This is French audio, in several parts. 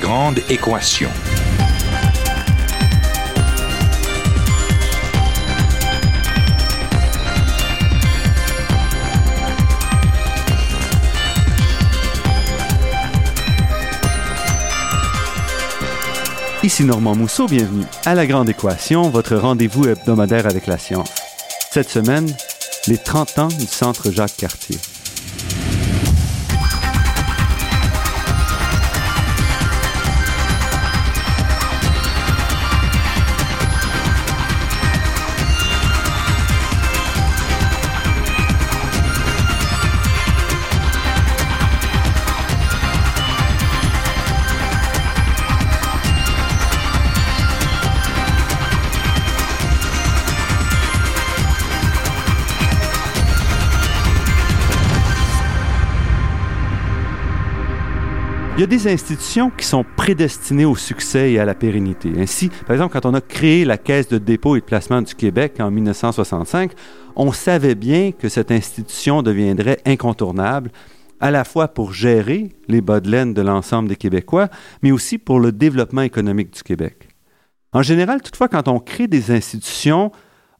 Grande équation. Ici Normand Mousseau, bienvenue à La Grande Équation, votre rendez-vous hebdomadaire avec la science. Cette semaine, les 30 ans du Centre Jacques Cartier. Il y a des institutions qui sont prédestinées au succès et à la pérennité. Ainsi, par exemple, quand on a créé la Caisse de dépôt et de placement du Québec en 1965, on savait bien que cette institution deviendrait incontournable, à la fois pour gérer les bas de laine de l'ensemble des Québécois, mais aussi pour le développement économique du Québec. En général, toutefois, quand on crée des institutions,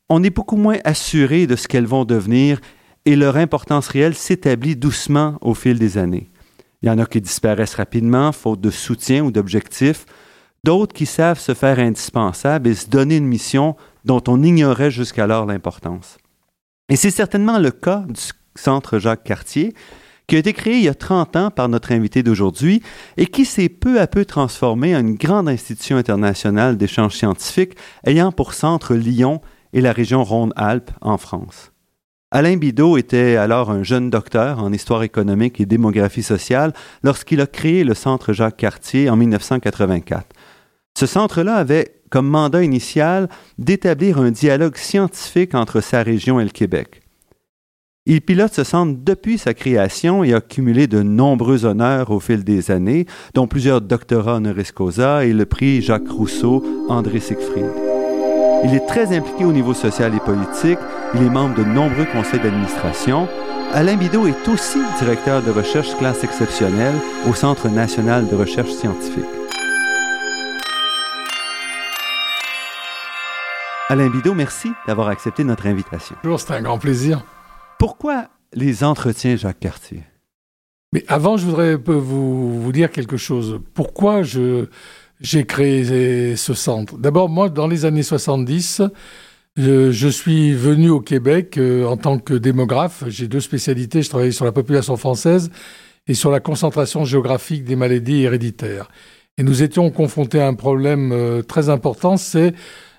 on est beaucoup moins assuré de ce qu'elles vont devenir et leur importance réelle s'établit doucement au fil des années. Il y en a qui disparaissent rapidement, faute de soutien ou d'objectifs. D'autres qui savent se faire indispensables et se donner une mission dont on ignorait jusqu'alors l'importance. Et c'est certainement le cas du Centre Jacques Cartier, qui a été créé il y a 30 ans par notre invité d'aujourd'hui et qui s'est peu à peu transformé en une grande institution internationale d'échanges scientifiques ayant pour centre Lyon et la région Rhône-Alpes en France. Alain Bidot était alors un jeune docteur en histoire économique et démographie sociale lorsqu'il a créé le Centre Jacques Cartier en 1984. Ce centre-là avait comme mandat initial d'établir un dialogue scientifique entre sa région et le Québec. Il pilote ce centre depuis sa création et a cumulé de nombreux honneurs au fil des années, dont plusieurs doctorats honoris causa et le prix Jacques Rousseau, André Siegfried. Il est très impliqué au niveau social et politique. Il est membre de nombreux conseils d'administration. Alain Bidot est aussi directeur de recherche classe exceptionnelle au Centre national de recherche scientifique. Alain Bidot, merci d'avoir accepté notre invitation. Bonjour, c'est un grand plaisir. Pourquoi les entretiens Jacques Cartier? Mais avant, je voudrais vous, vous dire quelque chose. Pourquoi je, j'ai créé ce centre? D'abord, moi, dans les années 70, je, suis venu au Québec euh, en tant que démographe. J'ai deux spécialités. Je travaillais sur la population française et sur la concentration géographique des maladies héréditaires. Et nous étions confrontés à un problème euh, très important, c'est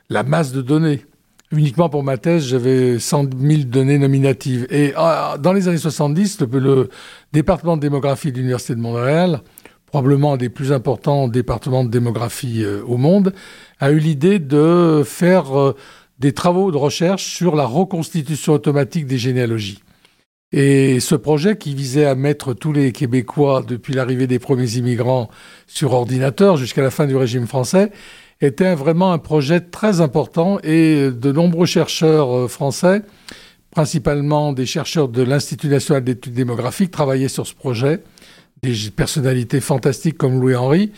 la masse de données. Uniquement pour ma thèse, j'avais 100 000 données nominatives. Et ah, dans les années 70, le, département de démographie de l'Université de Montréal probablement un des plus importants départements de démographie euh, au monde, a eu l'idée de faire des travaux de recherche sur la reconstitution automatique des généalogies. Et ce projet qui visait à mettre tous les Québécois, depuis l'arrivée des premiers immigrants, sur ordinateur jusqu'à la fin du régime français, était vraiment un projet très important et de nombreux chercheurs euh, français, principalement des chercheurs de l'Institut national d'études démographiques, travaillaient sur ce projet des personnalités fantastiques comme Louis Henry.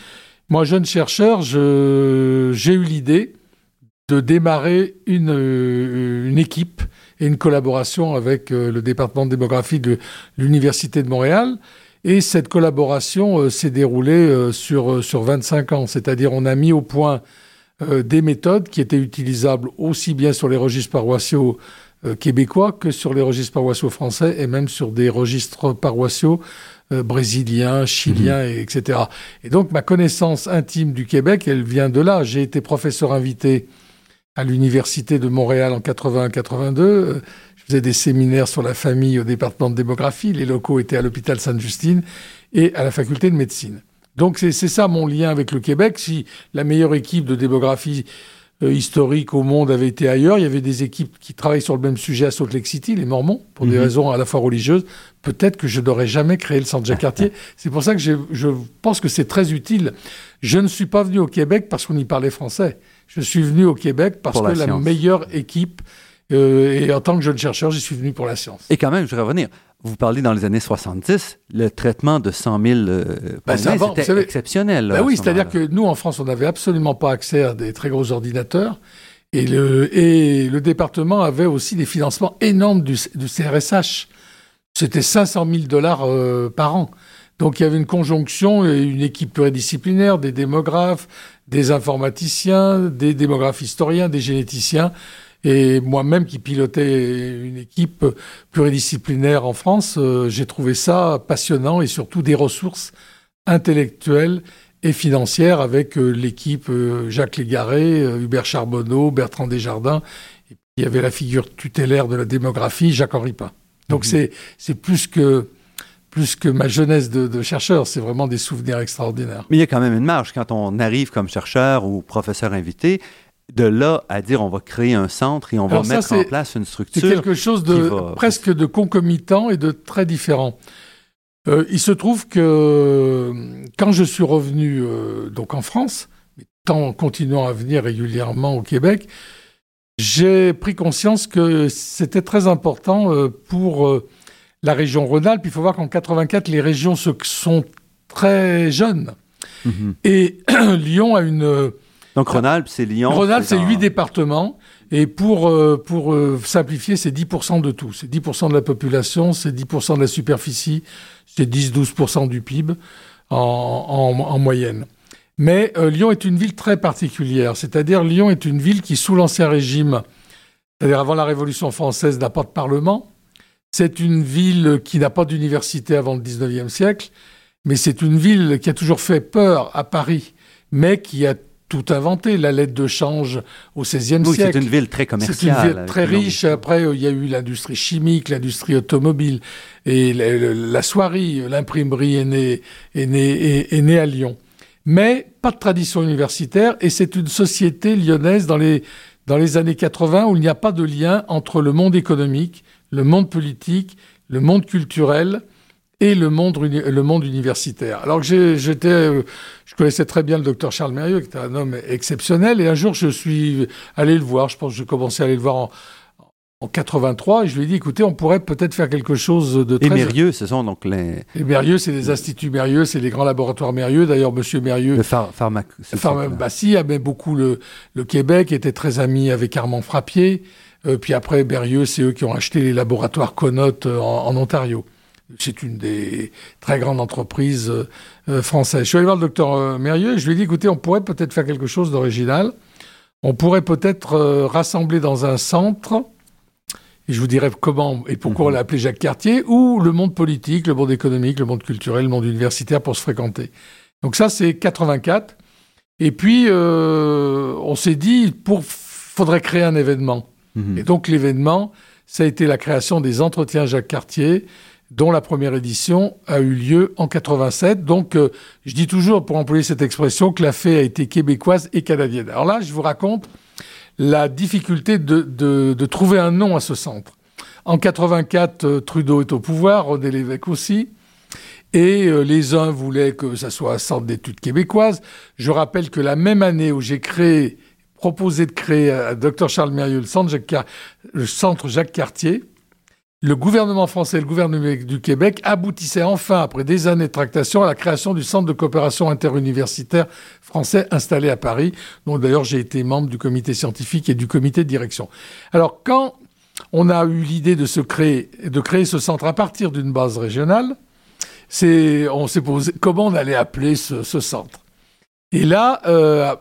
Moi, jeune chercheur, j'ai eu l'idée de démarrer une, euh, une, équipe et une collaboration avec euh, le département de démographie de l'Université de Montréal. Et cette collaboration euh, s'est déroulée sur, sur 25 ans, c'est-à-dire on a mis au point des méthodes qui étaient utilisables aussi bien sur les registres paroissiaux québécois que sur les registres paroissiaux français et même sur des registres paroissiaux euh, brésilien, chilien, mhm. etc. Et donc ma connaissance intime du Québec, elle vient de là. J'ai été professeur invité à l'Université de Montréal en 81-82. Euh, je faisais des séminaires sur la famille au département de démographie. Les locaux étaient à l'hôpital Sainte-Justine et à la faculté de médecine. Donc c'est ça mon lien avec le Québec. Si la meilleure équipe de démographie euh, historique au monde avait été ailleurs. Il y avait des équipes qui travaillaient sur le même sujet à Salt Lake City, les Mormons, pour des mhm. raisons à la fois religieuses. Peut-être que je n'aurais jamais créé le Centre Jacques Cartier. c'est pour ça que je, pense que c'est très utile. Je ne suis pas venu au Québec parce qu'on y parlait français. Je suis venu au Québec parce que la, meilleure équipe, euh, et en tant que jeune chercheur, j'y suis venu pour la science. Et quand même, je vais revenir. vous parlez dans les années 70, le traitement de 100 000 euh, Ben, c'était exceptionnel. là, Ben à oui, ce c'est-à-dire que nous, en France, on n'avait absolument pas accès à des très gros ordinateurs. Et le, et le département avait aussi des financements énormes du, du CRSH. C'était 500 000 dollars euh, par an. Donc il y avait une conjonction et une équipe pluridisciplinaire, des démographes, des informaticiens, des démographes historiens, des généticiens. Et moi-même qui pilotais une équipe pluridisciplinaire en France, euh, j'ai trouvé ça passionnant et surtout des ressources intellectuelles et financières avec euh, l'équipe euh, Jacques Légaré, Hubert Charbonneau, Bertrand Desjardins. Et puis il y avait la figure tutélaire de la démographie, Jacques-Henri Pin. Donc Mhm. c'est c'est plus que plus que ma jeunesse de, de chercheur, c'est vraiment des souvenirs extraordinaires. Mais il y a quand même une marge quand on arrive comme chercheur ou professeur invité, de là à dire on va créer un centre et on Alors va ça, mettre en c'est- place une C'est structure. quelque chose de va- presque de concomitant et de très différent. Euh, il se trouve que euh, quand je suis revenu euh, donc en France, tout en continuant à venir régulièrement au Québec, j'ai pris conscience que c'était très important euh, pour la région Rhône-Alpes. Il faut voir qu'en 84, les régions se- sont très jeunes. Mhm. Et Lyon a une... euh, Donc Rhône-Alpes, c'est Lyon. Rhône-Alpes, c'est huit départements. Et pour, euh, pour euh, simplifier, c'est 10% de tout. C'est 10% de la population, c'est 10% de la superficie, c'est 10-12% du PIB en, en- en moyenne. Mais euh, Lyon est une ville très particulière. C'est-à-dire, Lyon est une ville qui, sous l'Ancien Régime, c'est-à-dire avant la Révolution française, n'a pas de parlement. C'est une ville qui n'a pas d'université avant le 19e siècle. Mais c'est une ville qui a toujours fait peur à Paris, mais qui a tout inventé. La lettre de change au XVIe Oui, siècle. c'est une ville très C'est commerciale. une ville très riche. Après, il y a eu l'industrie chimique, l'industrie automobile et la, la- la soierie. L'imprimerie est née, est, née, est, est née à Lyon. Mais pas de tradition universitaire et c'est une société lyonnaise dans les, dans les années 80 où il n'y a pas de lien entre le monde économique, le monde politique, le monde culturel et le monde, le monde universitaire. Alors que j'étais, euh, je connaissais très bien le docteur Charles Mérieux, qui était un homme exceptionnel, et un jour je suis allé le voir, je pense que j'ai commencé à aller le voir en, en 83, et je lui ai dit, écoutez, on pourrait peut-être faire quelque chose de Et très... Mérieux, ce sont donc les, Et Mérieux, c'est des instituts Mérieux, c'est les grands laboratoires Mérieux. D'ailleurs, Monsieur Mérieux, le phar pharmac- Enfin, Bassi aimait beaucoup le, le Québec, était très ami avec Armand Frappier. Euh, puis après, Berrieux, c'est eux qui ont acheté les laboratoires Connote euh, en, en Ontario. C'est une des très grandes entreprises euh, françaises. Je suis allé voir le docteur Mérieux et je lui ai dit, écoutez, on pourrait peut-être faire quelque chose d'original. On pourrait peut-être rassembler dans un centre, et je vous dirai comment et pourquoi on l'a appelé Jacques Cartier, ou le monde politique, le monde économique, le monde culturel, le monde universitaire pour se fréquenter. Donc ça, c'est 84. Et puis, euh, on s'est dit, pour faudrait créer un événement. Mhm. Et donc, l'événement, ça a été la création des entretiens Jacques Cartier, dont la première édition a eu lieu en 87. Donc, euh, je dis toujours, pour employer cette expression, que la fée a été québécoise et canadienne. Alors là, je vous raconte la difficulté de, trouver un nom à ce centre. En 84, euh, Trudeau est au pouvoir, René Lévesque aussi. Et euh, les uns voulaient que ça soit un centre d'études québécoises. Je rappelle que la même année où j'ai créé, proposé de créer à Dr Charles Mérieux le centre Jacques, Cartier, le gouvernement français et le gouvernement du Québec aboutissaient enfin, après des années de tractation, à la création du centre de coopération interuniversitaire français installé à Paris, dont d'ailleurs j'ai été membre du comité scientifique et du comité de direction. Alors quand on a eu l'idée de se créer, de créer ce centre à partir d'une base régionale, on s'est posé comment on allait appeler ce, ce centre? Et là, euh,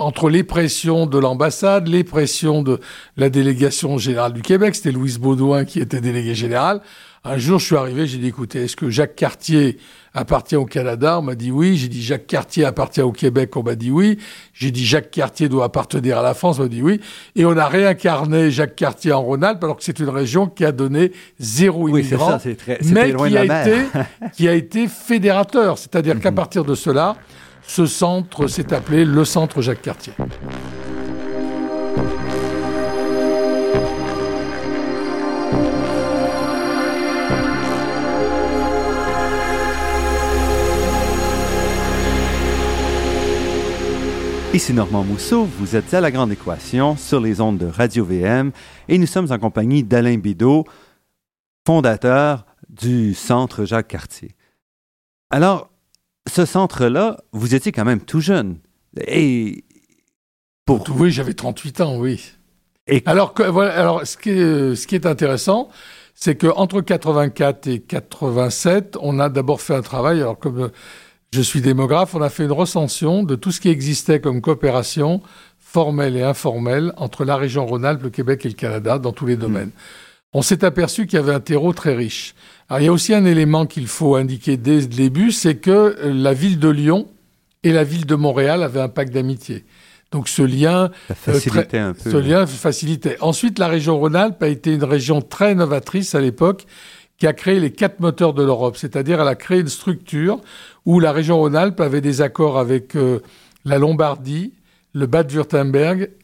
entre les pressions de l'ambassade, les pressions de la délégation générale du Québec, c'était Louise Baudouin qui était déléguée générale. Un jour, je suis arrivé, j'ai dit, écoutez, est-ce que Jacques Cartier appartient au Canada? On m'a dit oui. J'ai dit, Jacques Cartier appartient au Québec? On m'a dit oui. J'ai dit, Jacques Cartier doit appartenir à la France? On m'a dit oui. Et on a réincarné Jacques Cartier en Rhône-Alpes, alors que c'est une région qui a donné zéro Oui, immigrant ça, très, mais qui a, été, qui a été fédérateur. C'est-à-dire qu'à partir de cela, ce centre s'est appelé le Centre Jacques Cartier. Ici Normand Mousseau, vous êtes à La Grande Équation sur les ondes de Radio VM et nous sommes en compagnie d'Alain Bidot, fondateur du centre Jacques Cartier. Alors, ce centre-là, vous étiez quand même tout jeune. Et pour... Oui, j'avais 38 ans, oui. Et... Alors, voilà, alors ce, qui est, ce qui est intéressant, c'est qu'entre 84 et 87, on a d'abord fait un travail, alors comme je suis démographe, on a fait une recension de tout ce qui existait comme coopération formelle et informelle entre la région Rhône-Alpes, le Québec et le Canada dans tous les mmh. On s'est aperçu qu'il y avait un terreau très riche. Alors il y a aussi un élément qu'il faut indiquer dès le début, c'est que la ville de Lyon et la ville de Montréal avaient un pacte d'amitié. Donc ce lien, Ça facilitait un peu, ce lien facilitait. Ensuite, la région Rhône-Alpes a été une région très novatrice à l'époque, qui a créé les quatre moteurs de l'Europe, c'est-à-dire elle a créé une structure où la région Rhône-Alpes avait des accords avec euh, la Lombardie, le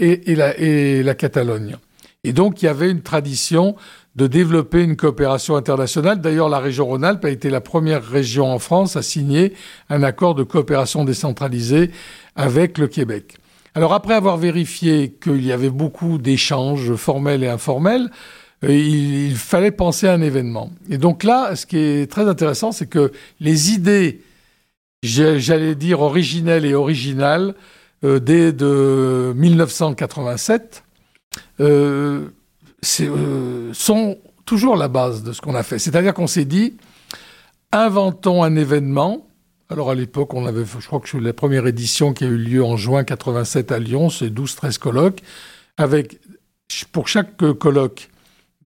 et, la, et la Catalogne. Et donc, il y avait une tradition de développer une coopération internationale. D'ailleurs, la région Rhône-Alpes a été la première région en France à signer un accord de coopération décentralisée avec le Québec. Alors, après avoir vérifié qu'il y avait beaucoup d'échanges formels et informels, euh, il, fallait penser à un événement. Et donc là, ce qui est très intéressant, c'est que les idées, j'allais dire originelles et originales, euh, dès de 1987, euh, euh, sont toujours la base de ce qu'on a fait. C'est-à-dire qu'on s'est dit, inventons un événement. Alors à l'époque, on avait, je crois que la première édition qui a eu lieu en juin 87 à Lyon, c'est 12-13 colloques, avec pour chaque colloque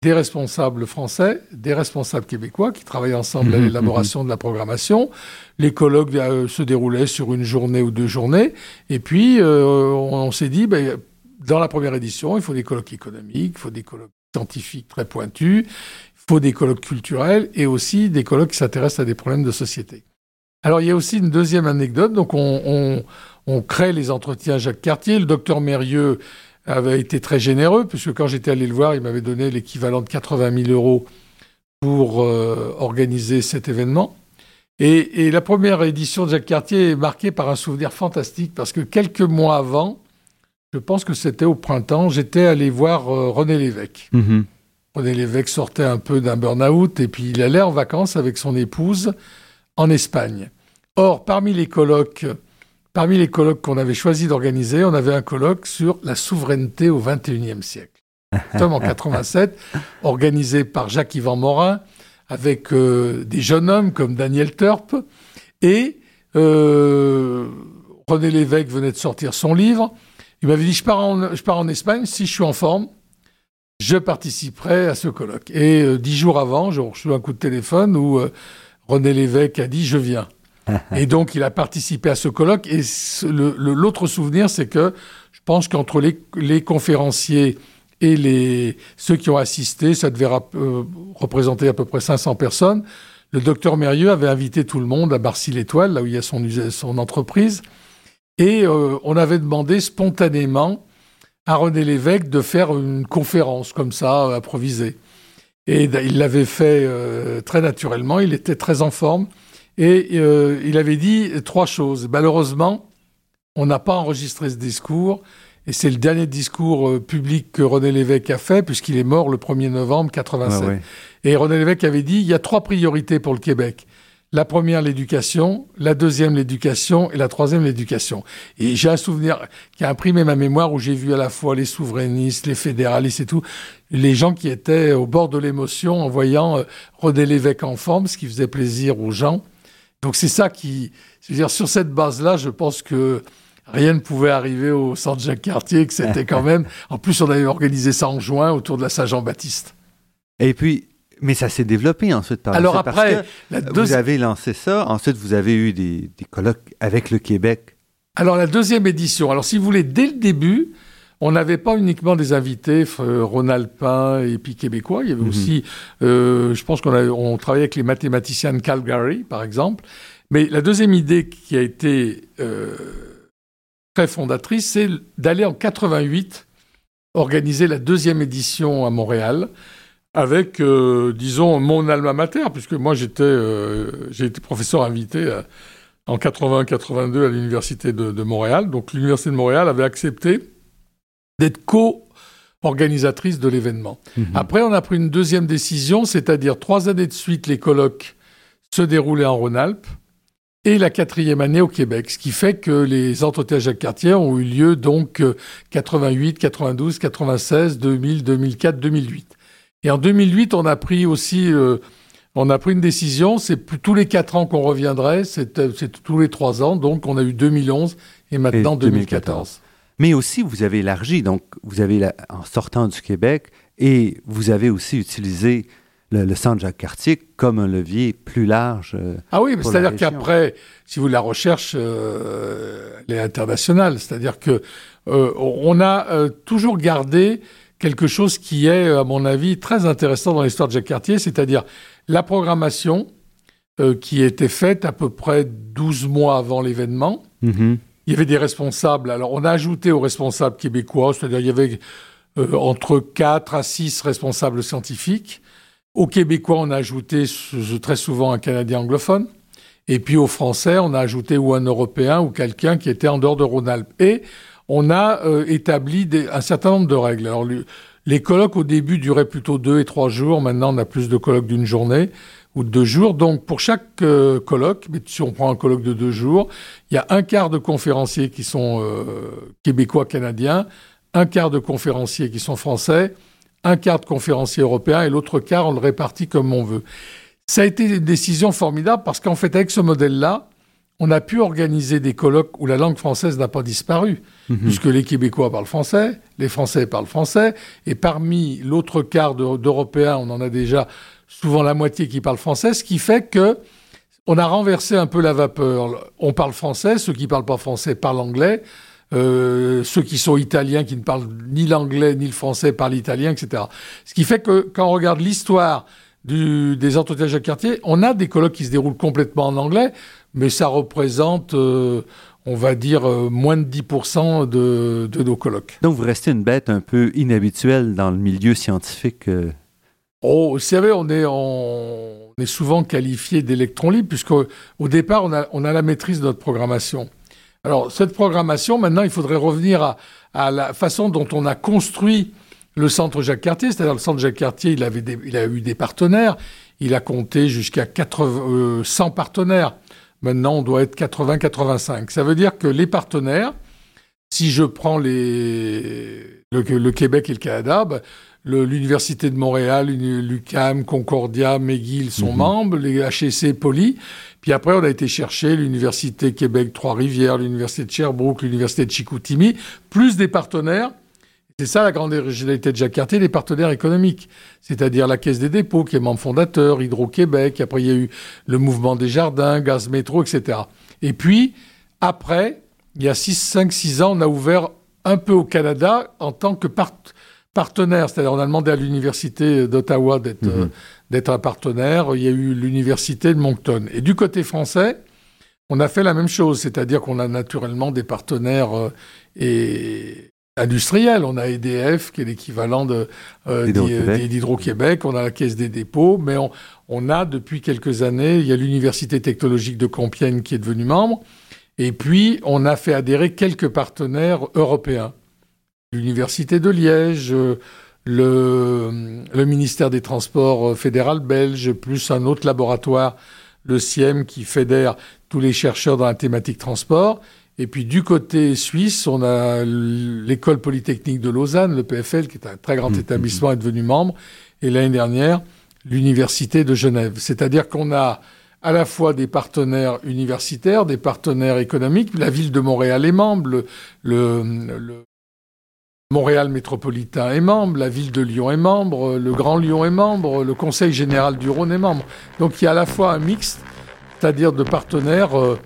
des responsables français, des responsables québécois qui travaillaient ensemble à mhm, l'élaboration mhm. de la programmation. Les colloques euh, se déroulaient sur une journée ou deux journées. Et puis, euh, on, s'est dit, ben, dans la première édition, il faut des colloques économiques, il faut des colloques scientifiques très pointus, il faut des colloques culturels et aussi des colloques qui s'intéressent à des problèmes de société. Alors, il y a aussi une deuxième anecdote. Donc, on, crée les entretiens Jacques Cartier. Le docteur Mérieux avait été très généreux, puisque quand j'étais allé le voir, il m'avait donné l'équivalent de 80 000 euros pour euh, organiser cet événement. Et, la première édition de Jacques Cartier est marquée par un souvenir fantastique, parce que quelques mois avant, je pense que c'était au printemps, j'étais allé voir euh, René Lévesque. Mm-hmm. René Lévesque sortait un peu d'un burn-out, et puis il allait en vacances avec son épouse en Espagne. Or, parmi les colloques Parmi les colloques qu'on avait choisi d'organiser, on avait un colloque sur la souveraineté au XXIe siècle. Sommes en 87, organisé par Jacques-Yvan Morin, avec euh, des jeunes hommes comme Daniel Turp, et euh, René Lévesque venait de sortir son livre. Il m'avait dit, je pars, en, je pars en Espagne, si je suis en forme, je participerai à ce colloque. Et euh, dix jours avant, j'ai reçu un coup de téléphone où René Lévesque a dit, je viens et donc, il a participé à ce colloque. Et l'autre souvenir, c'est que je pense qu'entre les, conférenciers et les, ceux qui ont assisté, ça devait euh, représenter à peu près 500 personnes. Le docteur Mérieux avait invité tout le monde à Barcy-l'Étoile, là où il y a son, son entreprise. Et euh, on avait demandé spontanément à René Lévesque de faire une conférence comme ça, improvisée. Et il l'avait fait euh, très naturellement, il était très en forme. Et euh, il avait dit trois choses. Malheureusement, on n'a pas enregistré ce discours. Et c'est le dernier discours euh, public que René Lévesque a fait, puisqu'il est mort le 1er novembre 87. Et René Lévesque avait dit il y a trois priorités pour le Québec. La première, l'éducation. La deuxième, l'éducation. Et la troisième, l'éducation. Et j'ai un souvenir qui a imprimé ma mémoire où j'ai vu à la fois les souverainistes, les fédéralistes et tout, les gens qui étaient au bord de l'émotion en voyant euh, René Lévesque en forme, ce qui faisait plaisir aux gens. Donc c'est ça qui, je veux dire, sur cette base-là, je pense que rien ne pouvait arriver au centre Jacques Cartier, que c'était quand même. En plus, on avait organisé ça en juin autour de la Saint-Jean-Baptiste. Et puis, mais ça s'est développé ensuite par Alors après, vous avez lancé ça. Ensuite, vous avez eu des, des colloques avec le Québec. Alors la deuxième édition. Alors si vous voulez, dès le début, on n'avait pas uniquement des invités euh, rhône-alpins et puis québécois. Il y avait mhm. aussi, euh, je pense qu'on on travaillait avec les mathématiciens de Calgary, par exemple. Mais la deuxième idée qui a été euh, très fondatrice, c'est d'aller en 88 organiser la deuxième édition à Montréal avec, disons, mon alma mater, puisque moi j'étais, j'ai été professeur invité en 80-82 à l'université de, de Montréal. Donc l'université de Montréal avait accepté d'être co organisatrice de l'événement. Mhm. Après, on a pris une deuxième décision, c'est-à-dire trois années de suite, les colloques se déroulaient en Rhône-Alpes et la quatrième année au Québec, ce qui fait que les entretiens Jacques Cartier ont eu lieu donc 88, 92, 96, 2000, 2004, 2008. Et en 2008, on a pris aussi, euh, on a pris une décision, c'est tous les quatre ans qu'on reviendrait, c'est tous les trois ans, donc on a eu 2011 et maintenant 2014. Mais aussi, vous avez élargi, donc vous avez, en sortant du Québec, et vous avez aussi utilisé le, centre Jacques Cartier comme un levier plus large. Euh, ah oui, c'est-à-dire qu'après, si vous la recherche, euh, elle est internationale. C'est-à-dire que euh, on a toujours gardé quelque chose qui est, à mon avis, très intéressant dans l'histoire de Jacques Cartier, c'est-à-dire la programmation qui était faite à peu près 12 mois avant l'événement. Mm-hmm. Il y avait des responsables. Alors, on a ajouté aux responsables québécois, c'est-à-dire il y avait entre 4 à 6 responsables scientifiques. Aux Québécois, on a ajouté très souvent un Canadien anglophone. Et puis aux Français, on a ajouté ou un Européen ou quelqu'un qui était en dehors de Rhône-Alpes. Et on a euh, établi un certain nombre de règles. Alors, les colloques au début duraient plutôt deux et trois jours. Maintenant, on a plus de colloques d'une journée ou de deux jours. Donc, pour chaque euh, colloque, mais si on prend un colloque de deux jours, il y a un quart de conférenciers qui sont euh, québécois canadiens, un quart de conférenciers qui sont français, un quart de conférenciers européens et l'autre quart, on le répartit comme on veut. Ça a été une décision formidable parce qu'en fait, avec ce modèle-là, on a pu organiser des colloques où la langue française n'a pas disparu, mhm. puisque les Québécois parlent français, les Français parlent français, et parmi l'autre quart d'Européens, on en a déjà souvent la moitié qui parlent français, ce qui fait que on a renversé un peu la vapeur. On parle français, ceux qui parlent pas français parlent anglais. Euh, ceux qui sont italiens, qui ne parlent ni l'anglais ni le français, parlent italien, etc. Ce qui fait que quand on regarde l'histoire des entretiens Jacques Cartier, on a des colloques qui se déroulent complètement en anglais, mais ça représente, euh, on va dire, euh, moins de 10% de, de, nos colloques. Donc vous restez une bête un peu inhabituelle dans le milieu scientifique. Oh, vous savez, on est, on est souvent qualifié d'électron libre, puisqu'au départ, on a, on a la maîtrise de notre programmation. Alors, cette programmation, maintenant, il faudrait revenir à, la façon dont on a construit le centre Jacques Cartier. C'est-à-dire, le centre Jacques Cartier, il, avait il a eu des partenaires. Il a compté jusqu'à 100 euh, partenaires. Maintenant, on doit être 80-85. Ça veut dire que les partenaires, si je prends les, le, Québec et le Canada, ben, l'Université de Montréal, l'UCAM, Concordia, McGill sont mhm. membres, les HEC, Poly. Puis après, on a été chercher l'Université Québec Trois-Rivières, l'Université de Sherbrooke, l'Université de Chicoutimi, plus des partenaires. C'est ça la grande originalité de Jacques Cartier, les partenaires économiques. C'est-à-dire la Caisse des dépôts, qui est membre fondateur, Hydro-Québec, après il y a eu le mouvement des jardins, Gaz Métro, etc. Et puis, après, il y a 6, 5, 6 ans, on a ouvert un peu au Canada en tant que partenaire. C'est-à-dire, on a demandé à l'Université d'Ottawa d'être mhm d'être un partenaire. Il y a eu l'université de Moncton. Et du côté français, on a fait la même chose, c'est-à-dire qu'on a naturellement des partenaires euh, et industriels. On a EDF, qui est l'équivalent de, euh, d'Hydro-Québec, on a la Caisse des dépôts, mais on, on, a depuis quelques années, il y a l'Université technologique de Compiègne qui est devenue membre, et puis on a fait adhérer quelques partenaires européens. L'Université de Liège, euh, le, le, ministère des Transports euh, fédéral belge, plus un autre laboratoire, le CIEM, qui fédère tous les chercheurs dans la thématique transport. Et puis du côté suisse, on a l'école polytechnique de Lausanne, le PFL, qui est un très grand mmh, établissement, mmh. est devenu membre. Et l'année dernière, l'université de Genève. C'est-à-dire qu'on a à la fois des partenaires universitaires, des partenaires économiques. La ville de Montréal est membre, le, le Montréal métropolitain est membre, la ville de Lyon est membre, le Grand Lyon est membre, le Conseil général du Rhône est membre. Donc il y a à la fois un mix, c'est-à-dire de partenaires, euh,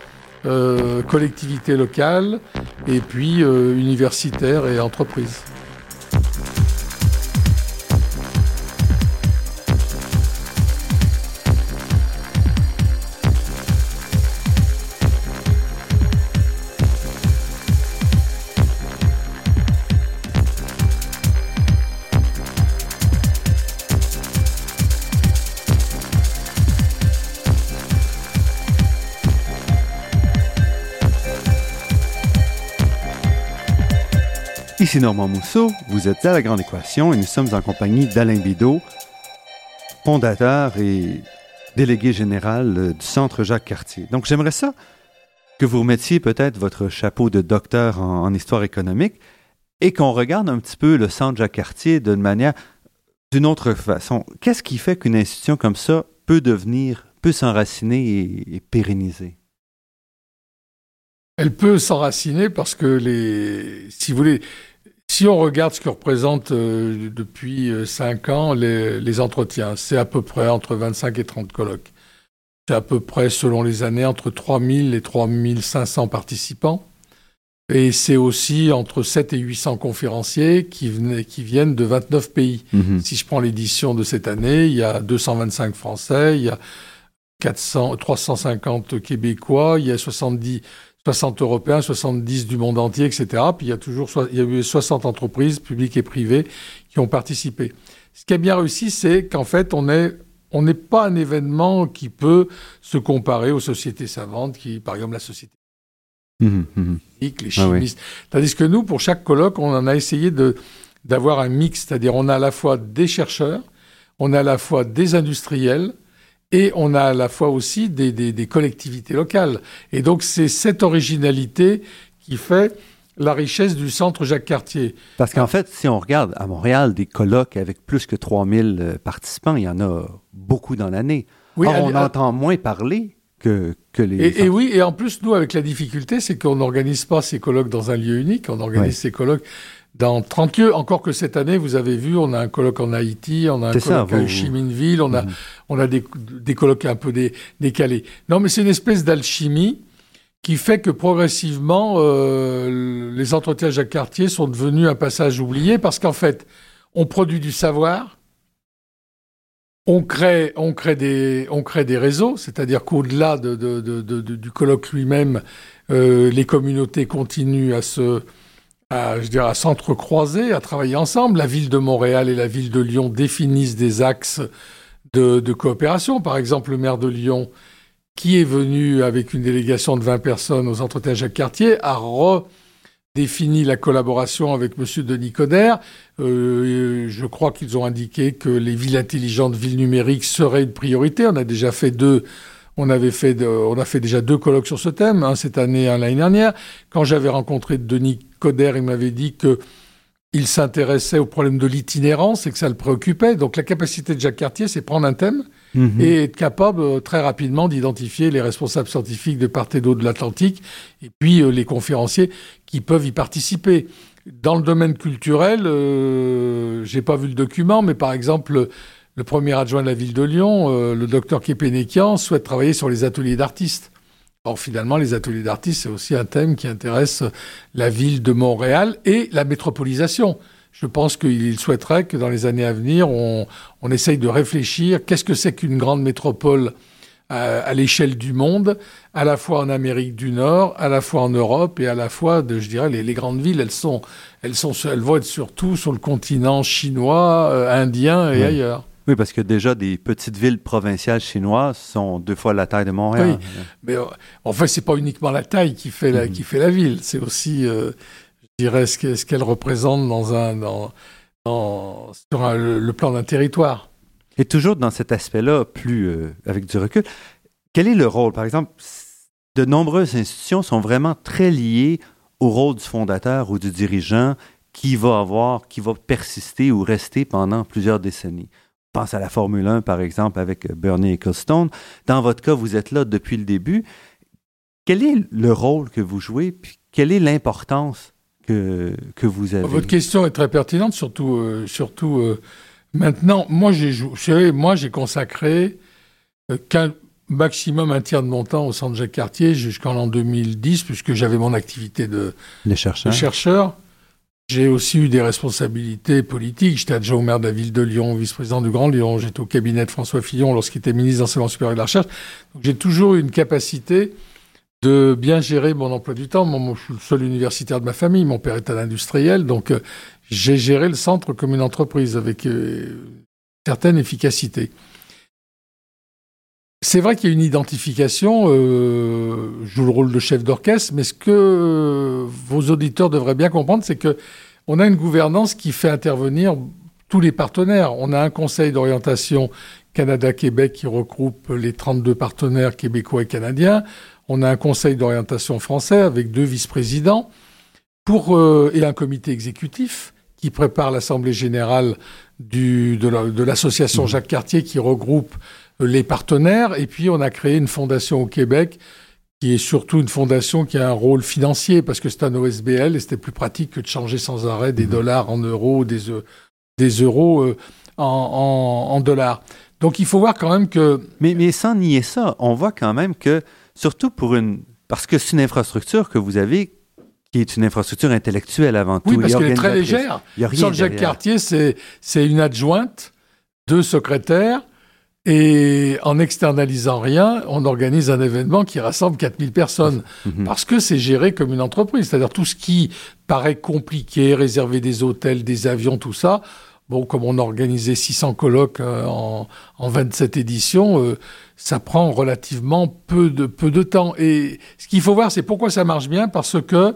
collectivités locales et puis euh, universitaires et entreprises. Ici Normand Mousseau, vous êtes à La Grande Équation et nous sommes en compagnie d'Alain Bidot, fondateur et délégué général euh, du Centre Jacques Cartier. Donc j'aimerais ça que vous remettiez peut-être votre chapeau de docteur en, histoire économique et qu'on regarde un petit peu le Centre Jacques Cartier d'une manière, d'une autre façon. Qu'est-ce qui fait qu'une institution comme ça peut devenir, peut s'enraciner et, et pérenniser? Elle peut s'enraciner parce que les, si vous voulez, si on regarde ce que représentent euh, depuis 5 euh, ans les, entretiens, c'est à peu près entre 25 et 30 colloques. C'est à peu près, selon les années, entre 3000 et 3500 participants. Et c'est aussi entre 7 et 800 conférenciers qui, qui viennent de 29 pays. Mhm. Si je prends l'édition de cette année, il y a 225 Français, il y a 400, 350 Québécois, il y a 70, 60 Européens, 70 du monde entier, etc. Puis il y a toujours il y a eu 60 entreprises publiques et privées qui ont participé. Ce qui a bien réussi, c'est qu'en fait, on est on n'est pas un événement qui peut se comparer aux sociétés savantes, qui, par exemple, la société mmh, mmh. les ah chimistes. Tandis que nous, pour chaque colloque, on en a essayé d'avoir un mix, c'est-à-dire on a à la fois des chercheurs, on a à la fois des industriels, et on a à la fois aussi des, collectivités locales. Et donc c'est cette originalité qui fait la richesse du centre Jacques Cartier. Parce qu'en fait, si on regarde à Montréal des colloques avec plus que 3000 euh, participants, il y en a beaucoup dans l'année. Oui, on entend moins parler que, que les... Et, et, oui, et en plus, nous, avec la difficulté, c'est qu'on n'organise pas ces colloques dans un lieu unique, on organise ces colloques dans 30 lieux. Encore que cette année, vous avez vu, on a un colloque en Haïti, on a un colloque à Chiminville, on a, mhm. on a des, des colloques un peu décalés. Non, mais c'est une espèce d'alchimie qui fait que progressivement, euh, les entretiens Jacques Cartier sont devenus un passage oublié parce qu'en fait, on produit du savoir, on crée, on crée, des, on crée des réseaux, c'est-à-dire qu'au-delà de, de, de, du colloque lui-même, euh, les communautés continuent à se, à, je dirais, à s'entrecroiser, à travailler ensemble. La ville de Montréal et la ville de Lyon définissent des axes de, coopération. Par exemple, le maire de Lyon, qui est venu avec une délégation de 20 personnes aux entretiens Jacques Cartier, a redéfini la collaboration avec M. Denis Coderre. Euh, je crois qu'ils ont indiqué que les villes intelligentes, villes numériques seraient une priorité. On a déjà fait deux on avait fait, on a fait déjà deux colloques sur ce thème, hein, cette année, et l'année dernière. Quand j'avais rencontré Denis Coderre, il m'avait dit que il s'intéressait au problème de l'itinérance et que ça le préoccupait. Donc la capacité de Jacques Cartier, c'est prendre un thème mhm. et être capable euh, très rapidement d'identifier les responsables scientifiques de part et d'autre de l'Atlantique et puis euh, les conférenciers qui peuvent y participer. Dans le domaine culturel, euh, j'ai pas vu le document, mais par exemple, le premier adjoint de la ville de Lyon, euh, le docteur Kepénékian, souhaite travailler sur les ateliers d'artistes. Or, finalement, les ateliers d'artistes, c'est aussi un thème qui intéresse la ville de Montréal et la métropolisation. Je pense qu'il souhaiterait que dans les années à venir, on, essaye de réfléchir qu'est-ce que c'est qu'une grande métropole euh, à, l'échelle du monde, à la fois en Amérique du Nord, à la fois en Europe et à la fois, de, je dirais, les, grandes villes, elles sont, elles sont, elles vont être surtout sur le continent chinois, euh, indien et ailleurs. Oui, parce que déjà, des petites villes provinciales chinoises sont deux fois la taille de Montréal. Oui, mais euh, en fait, c'est pas uniquement la taille qui fait la, mhm. qui fait la ville, c'est aussi, euh, je dirais, ce qu'elle représente dans un, dans, sur le, plan d'un territoire. Et toujours dans cet aspect-là, plus euh, avec du recul, quel est le rôle, par exemple, de nombreuses institutions sont vraiment très liées au rôle du fondateur ou du dirigeant qui va avoir, qui va persister ou rester pendant plusieurs décennies pense à la Formule 1, par exemple, avec Bernie Ecclestone. Dans votre cas, vous êtes là depuis le début. Quel est le rôle que vous jouez, puis quelle est l'importance que, que vous avez? Votre question est très pertinente, surtout, euh, surtout euh, maintenant. Moi, j'ai moi, j'ai consacré euh, qu'un maximum un tiers de mon temps au centre Jacques Cartier jusqu'en l'an 2010, puisque j'avais mon activité de, de chercheur. J'ai aussi eu des responsabilités politiques. J'étais adjoint au maire de la ville de Lyon, vice-président du Grand Lyon. J'étais au cabinet de François Fillon lorsqu'il était ministre d'enseignement supérieur et de la recherche. j'ai toujours eu une capacité de bien gérer mon emploi du temps. Je suis le seul universitaire de ma famille. Mon père est un industriel, donc euh, j'ai géré le centre comme une entreprise avec euh, certaine efficacité. C'est vrai qu'il y a une identification, euh, joue le rôle de chef d'orchestre, mais ce que vos auditeurs devraient bien comprendre, c'est que on a une gouvernance qui fait intervenir tous les partenaires. On a un conseil d'orientation Canada-Québec qui regroupe les 32 partenaires québécois et canadiens. On a un conseil d'orientation français avec deux vice-présidents pour, euh, et un comité exécutif qui prépare l'Assemblée générale du, de l'association mmh. Jacques Cartier qui regroupe euh, les partenaires. Et puis, on a créé une fondation au Québec qui est surtout une fondation qui a un rôle financier parce que c'est un OSBL et c'était plus pratique que de changer sans arrêt des mmh. dollars en euros, des, euh, des euros en, en, en dollars. Donc il faut voir quand même que... Mais, mais sans nier ça, on voit quand même que, surtout pour une... Parce que c'est une infrastructure que vous avez qui est une infrastructure intellectuelle avant tout. Oui, parce qu'elle est très légère. Sur Jacques Cartier, c'est une adjointe, deux secrétaires, et en externalisant rien, on organise un événement qui rassemble 4000 personnes. Mhm. Parce que c'est géré comme une entreprise. C'est-à-dire tout ce qui paraît compliqué, réserver des hôtels, des avions, tout ça, Bon, comme on a organisé 600 colloques euh, en, en, 27 éditions, euh, ça prend relativement peu de, peu de temps. Et ce qu'il faut voir, c'est pourquoi ça marche bien, parce que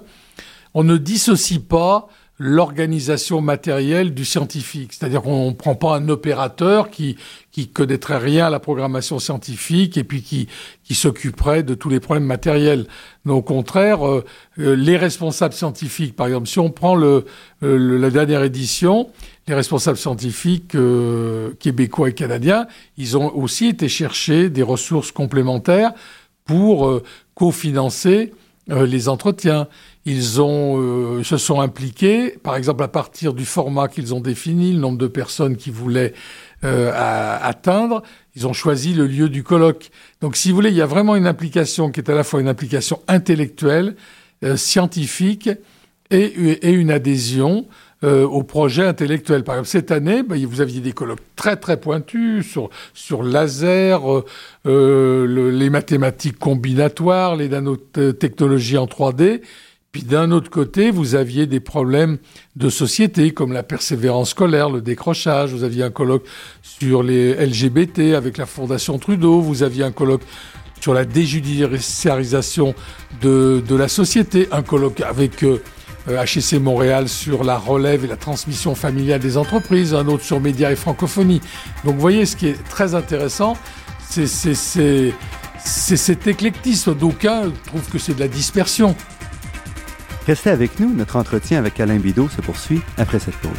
on ne dissocie pas l'organisation matérielle du scientifique. C'est-à-dire qu'on ne prend pas un opérateur qui qui connaîtrait rien à la programmation scientifique et puis qui qui s'occuperait de tous les problèmes matériels. Mais au contraire, euh, les responsables scientifiques, par exemple, si on prend le, la dernière édition, les responsables scientifiques euh, québécois et canadiens, ils ont aussi été chercher des ressources complémentaires pour euh, cofinancer euh, les entretiens. Ils ont, se sont impliqués, par exemple, à partir du format qu'ils ont défini, le nombre de personnes qu'ils voulaient atteindre, ils ont choisi le lieu du colloque. Donc, si vous voulez, il y a vraiment une implication qui est à la fois une implication intellectuelle, scientifique et, une adhésion euh, au projet intellectuel. Par exemple, cette année, bah, vous aviez des colloques très très pointus sur, sur laser, euh, euh, les mathématiques combinatoires, les nanotechnologies en 3D. Puis d'un autre côté, vous aviez des problèmes de société comme la persévérance scolaire, le décrochage. Vous aviez un colloque sur les LGBT avec la Fondation Trudeau. Vous aviez un colloque sur la déjudiciarisation de, la société, un colloque avec HEC euh, Montréal sur la relève et la transmission familiale des entreprises, un autre sur médias et francophonie. Donc vous voyez, ce qui est très intéressant, c'est cet éclectisme. D'aucuns trouvent que c'est de la dispersion. Restez avec nous, notre entretien avec Alain Bidot se poursuit après cette pause.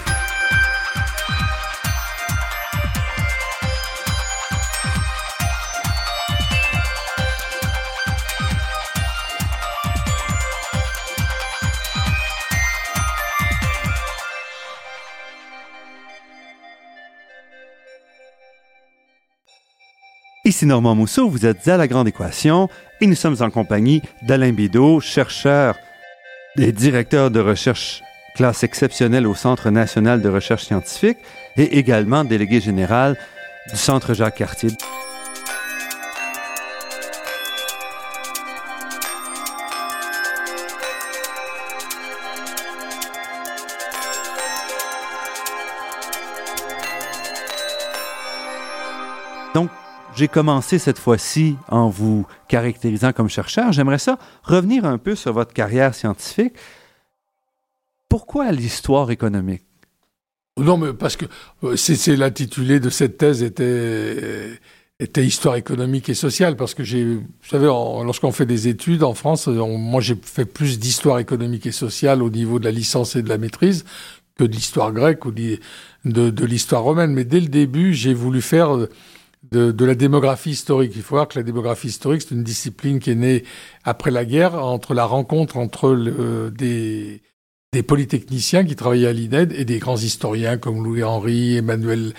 Ici Normand Mousseau, vous êtes à La Grande Équation et nous sommes en compagnie d'Alain Bidot, chercheur et directeur de recherche classe exceptionnelle au Centre national de recherche scientifique et également délégué général du Centre Jacques Cartier. J'ai commencé cette fois-ci en vous caractérisant comme chercheur. J'aimerais ça revenir un peu sur votre carrière scientifique. Pourquoi l'histoire économique? Non, mais parce que euh, c'est l'intitulé de cette thèse était, était histoire économique et sociale, parce que j'ai, vous savez, lorsqu'on fait des études en France, moi j'ai fait plus d'histoire économique et sociale au niveau de la licence et de la maîtrise que de l'histoire grecque ou de l'histoire romaine. Mais dès le début, j'ai voulu faire de, la démographie historique. Il faut voir que la démographie historique, c'est une discipline qui est née après la guerre, entre la rencontre entre des, des polytechniciens qui travaillaient à l'INED et des grands historiens comme Louis Henry, Emmanuel,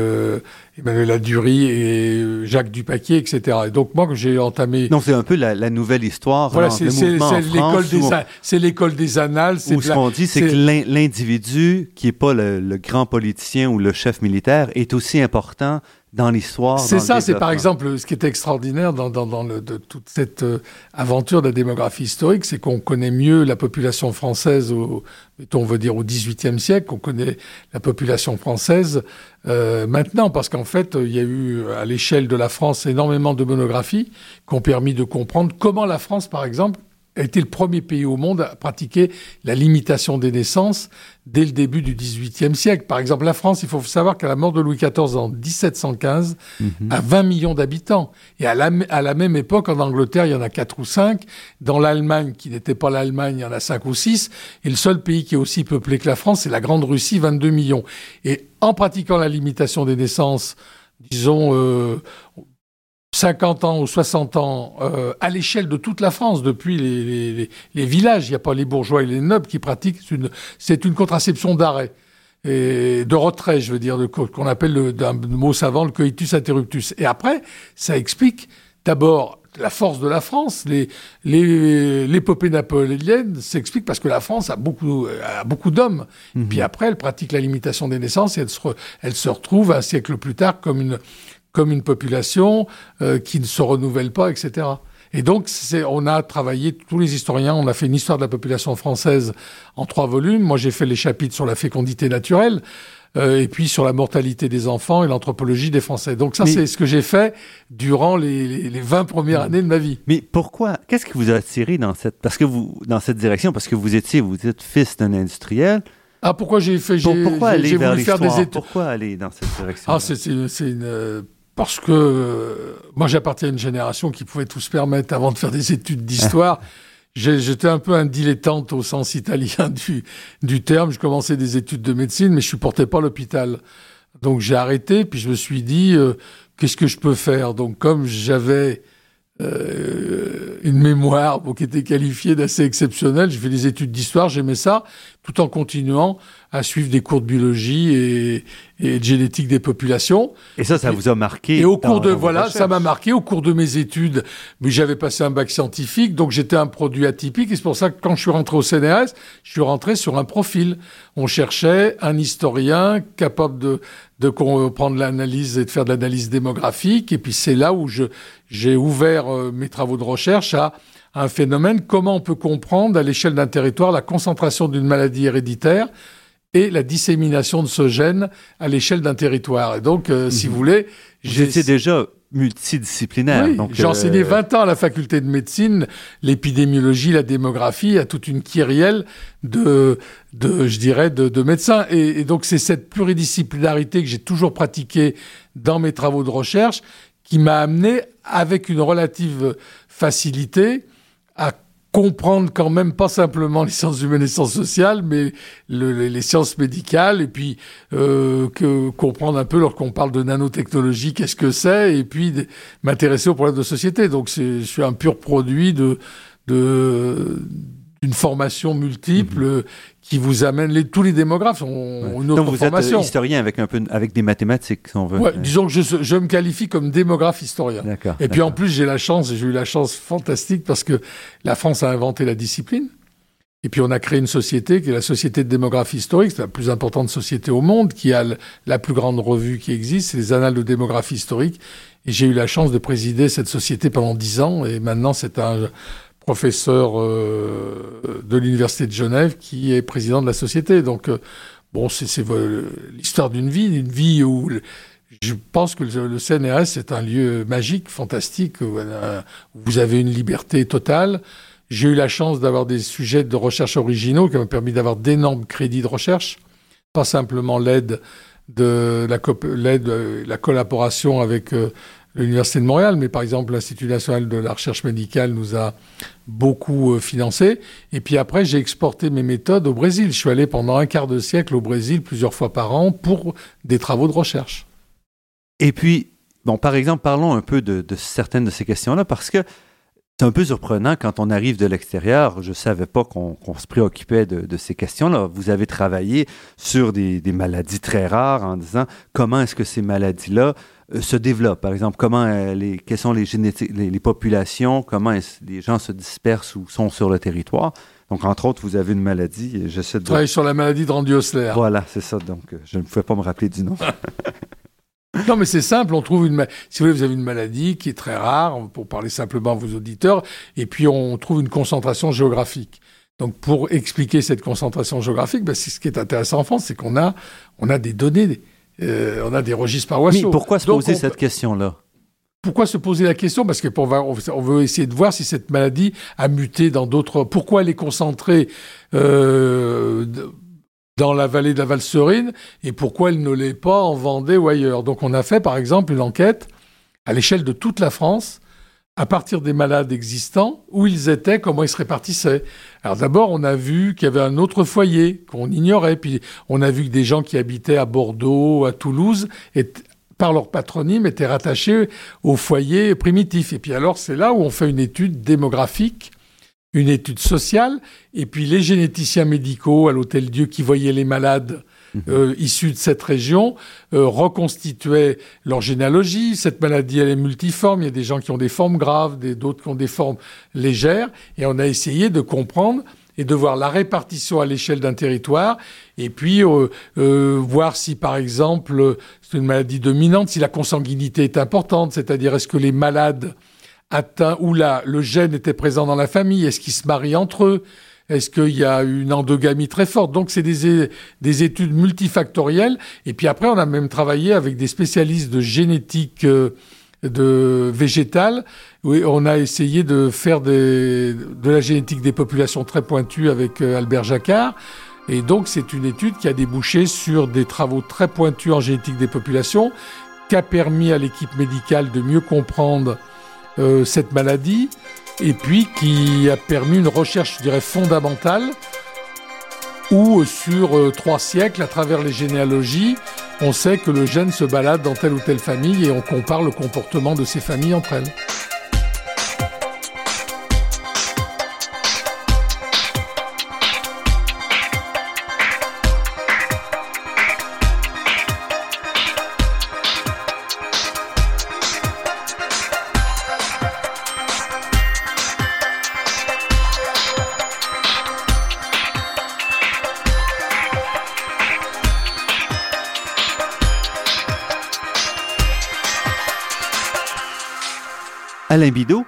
euh, Emmanuel et euh, Jacques Dupaquier, etc. Et donc moi, j'ai entamé... Non, c'est un peu la, nouvelle histoire. Voilà, c'est l'école des, c'est l'école des annales. Où ce qu'on dit, c'est que l'individu, qui n'est pas le grand politicien ou le chef militaire, est aussi important dans l'histoire. C'est ça, c'est par exemple ce qui est extraordinaire dans, dans, le, de toute cette euh, aventure de la démographie historique, c'est qu'on connaît mieux la population française, au, on veut dire au XVIIIe siècle, qu'on connaît la population française euh, maintenant, parce qu'en fait, il y a eu à l'échelle de la France énormément de monographies qui ont permis de comprendre comment la France, par exemple, a été le premier pays au monde à pratiquer la limitation des naissances dès le début du XVIIIe siècle. Par exemple, la France, il faut savoir qu'à la mort de Louis XIV en 1715, mhm. a 20 millions d'habitants. Et à la, à la, même époque, en Angleterre, il y en a 4 ou 5. Dans l'Allemagne, qui n'était pas l'Allemagne, il y en a 5 ou 6. Et le seul pays qui est aussi peuplé que la France, c'est la Grande Russie, 22 millions. Et en pratiquant la limitation des naissances, disons, euh, 50 ans ou 60 ans euh, à l'échelle de toute la France, depuis les, villages, il n'y a pas les bourgeois et les nobles qui pratiquent, c'est une, contraception d'arrêt. Et de retrait, je veux dire, qu'on appelle d'un mot savant le coitus interruptus. Et après, ça explique d'abord la force de la France. L'épopée les, napoléonienne s'explique parce que la France a beaucoup, a beaucoup d'hommes. Mhm. Puis après, elle pratique la limitation des naissances et elle se, elle se retrouve un siècle plus tard comme une, comme une population euh, qui ne se renouvelle pas, etc. Et donc, on a travaillé, tous les historiens, on a fait une histoire de la population française en trois volumes. Moi, j'ai fait les chapitres sur la fécondité naturelle. Euh, et puis sur la mortalité des enfants et l'anthropologie des Français. Donc ça, c'est ce que j'ai fait durant les, les, 20 premières années de ma vie. Mais pourquoi Qu'est-ce qui vous a attiré dans cette, parce que vous, dans cette direction? Parce que vous étiez, vous êtes fils d'un industriel. Ah, pourquoi j'ai fait j'ai, vers faire des études Pourquoi aller dans cette direction? Ah, c'est, c'est une euh, parce que moi j'appartiens à une génération qui pouvait tout se permettre avant de faire des études d'histoire. J'étais un peu un dilettante au sens italien du, du terme. Je commençais des études de médecine, mais je supportais pas l'hôpital. Donc j'ai arrêté, puis je me suis dit, euh, qu'est-ce que je peux faire? Donc comme j'avais euh, une mémoire qui était qualifiée d'assez exceptionnelle, j'ai fait des études d'histoire, j'aimais ça, tout en continuant à suivre des cours de biologie et, et de génétique des populations. Et ça, ça vous a marqué. Et au cours de voilà, ça m'a marqué au cours de mes études. Mais j'avais passé un bac scientifique, donc j'étais un produit atypique. Et c'est pour ça que quand je suis rentré au CNRS, je suis rentré sur un profil. On cherchait un historien capable de de comprendre l'analyse et de faire de l'analyse démographique. Et puis c'est là où je j'ai ouvert euh, mes travaux de recherche à un phénomène. Comment on peut comprendre à l'échelle d'un territoire la concentration d'une maladie héréditaire et la dissémination de ce gène à l'échelle d'un territoire? Et donc, euh, si mhm. vous voulez... J'étais déjà multidisciplinaire. Oui, j'ai enseigné 20 euh, ans à la faculté de médecine, l'épidémiologie, la démographie, à toute une kyrielle de, de je dirais, de, de médecins. Et, et donc, c'est cette pluridisciplinarité que j'ai toujours pratiquée dans mes travaux de recherche qui m'a amené, avec une relative facilité, à comprendre quand même pas simplement les sciences humaines et les sciences sociales, mais les, sciences médicales, et puis euh, que, comprendre un peu lorsqu'on parle de nanotechnologie, qu'est-ce que c'est, et puis m'intéresser aux problèmes de société. Donc je suis un pur produit de, de d'une formation multiple mhm qui vous amène les, tous les démographes ont une autre Donc vous êtes historien avec un peu avec des mathématiques, si on veut. Ouais, disons que je, je, me qualifie comme démographe historien. Et puis en plus j'ai la chance, j'ai eu la chance fantastique parce que la France a inventé la discipline. Et puis on a créé une société qui est la Société de démographie historique, c'est la plus importante société au monde, qui a la plus grande revue qui existe, c'est les Annales de démographie historique. Et j'ai eu la chance de présider cette société pendant dix ans. Et maintenant c'est un professeur euh, de l'université de Genève qui est président de la société. Donc, euh, bon, c'est l'histoire d'une vie, une vie où je pense que le, CNRS est un lieu magique, fantastique, où, vous avez une liberté totale. J'ai eu la chance d'avoir des sujets de recherche originaux qui m'ont permis d'avoir d'énormes crédits de recherche, pas simplement l'aide de la, l'aide, la collaboration avec euh, l'Université de Montréal, mais par exemple l'Institut national de la recherche médicale nous a beaucoup euh, financé. Et puis après, j'ai exporté mes méthodes au Brésil. Je suis allé pendant un quart de siècle au Brésil plusieurs fois par an pour des travaux de recherche. Et puis, bon, par exemple, parlons un peu de, certaines de ces questions-là, parce que c'est un peu surprenant quand on arrive de l'extérieur. Je ne savais pas qu'on se préoccupait de, ces questions-là. Vous avez travaillé sur des, maladies très rares en disant comment est-ce que ces maladies-là se développent. Par exemple, comment euh, les, quelles sont les, les, populations, comment les gens se dispersent ou sont sur le territoire. Donc, entre autres, vous avez une maladie. J'essaie de. Travaille sur la maladie de Randy Osler. Voilà, c'est ça. Donc, euh, je ne pouvais pas me rappeler du nom. non, mais c'est simple. On trouve une. Si vous voulez, vous avez une maladie qui est très rare, pour parler simplement à vos auditeurs, et puis on trouve une concentration géographique. Donc, pour expliquer cette concentration géographique, ben, ce qui est intéressant en France, c'est qu'on a, on a des données euh, on a des registres paroissiaux. Mais pourquoi se poser cette question-là pourquoi se poser la question? Parce qu'on on veut essayer de voir si cette maladie a muté dans d'autres. Pourquoi elle est concentrée euh, dans la vallée de la Valserine et pourquoi elle ne l'est pas en Vendée ou ailleurs? Donc on a fait par exemple une enquête à l'échelle de toute la France à partir des malades existants, où ils étaient, comment ils se répartissaient. Alors d'abord, on a vu qu'il y avait un autre foyer qu'on ignorait, puis on a vu que des gens qui habitaient à Bordeaux, à Toulouse, par leur patronyme, étaient rattachés au foyer primitif. Et puis alors, c'est là où on fait une étude démographique une étude sociale, et puis les généticiens médicaux à l'Hôtel Dieu qui voyaient les malades. Euh, issus de cette région euh, reconstituaient leur généalogie. Cette maladie, elle est multiforme. Il y a des gens qui ont des formes graves, d'autres qui ont des formes légères, et on a essayé de comprendre et de voir la répartition à l'échelle d'un territoire, et puis euh, voir si, par exemple, c'est une maladie dominante, si la consanguinité est importante, c'est-à-dire est-ce que les malades atteint, où là, le gène était présent dans la famille Est-ce qu'ils se marient entre eux Est-ce qu'il y a une endogamie très forte? Donc, c'est des, des, études multifactorielles. Et puis après, on a même travaillé avec des spécialistes de génétique euh, de végétale. Où on a essayé de faire des, de la génétique des populations très pointues avec euh, Albert Jacquard. Et donc, c'est une étude qui a débouché sur des travaux très pointus en génétique des populations, qui a permis à l'équipe médicale de mieux comprendre euh, cette maladie et puis qui a permis une recherche, je dirais, fondamentale où sur euh, trois siècles, à travers les généalogies, on sait que le gène se balade dans telle ou telle famille et on compare le comportement de ces familles entre elles. Alain Bidot,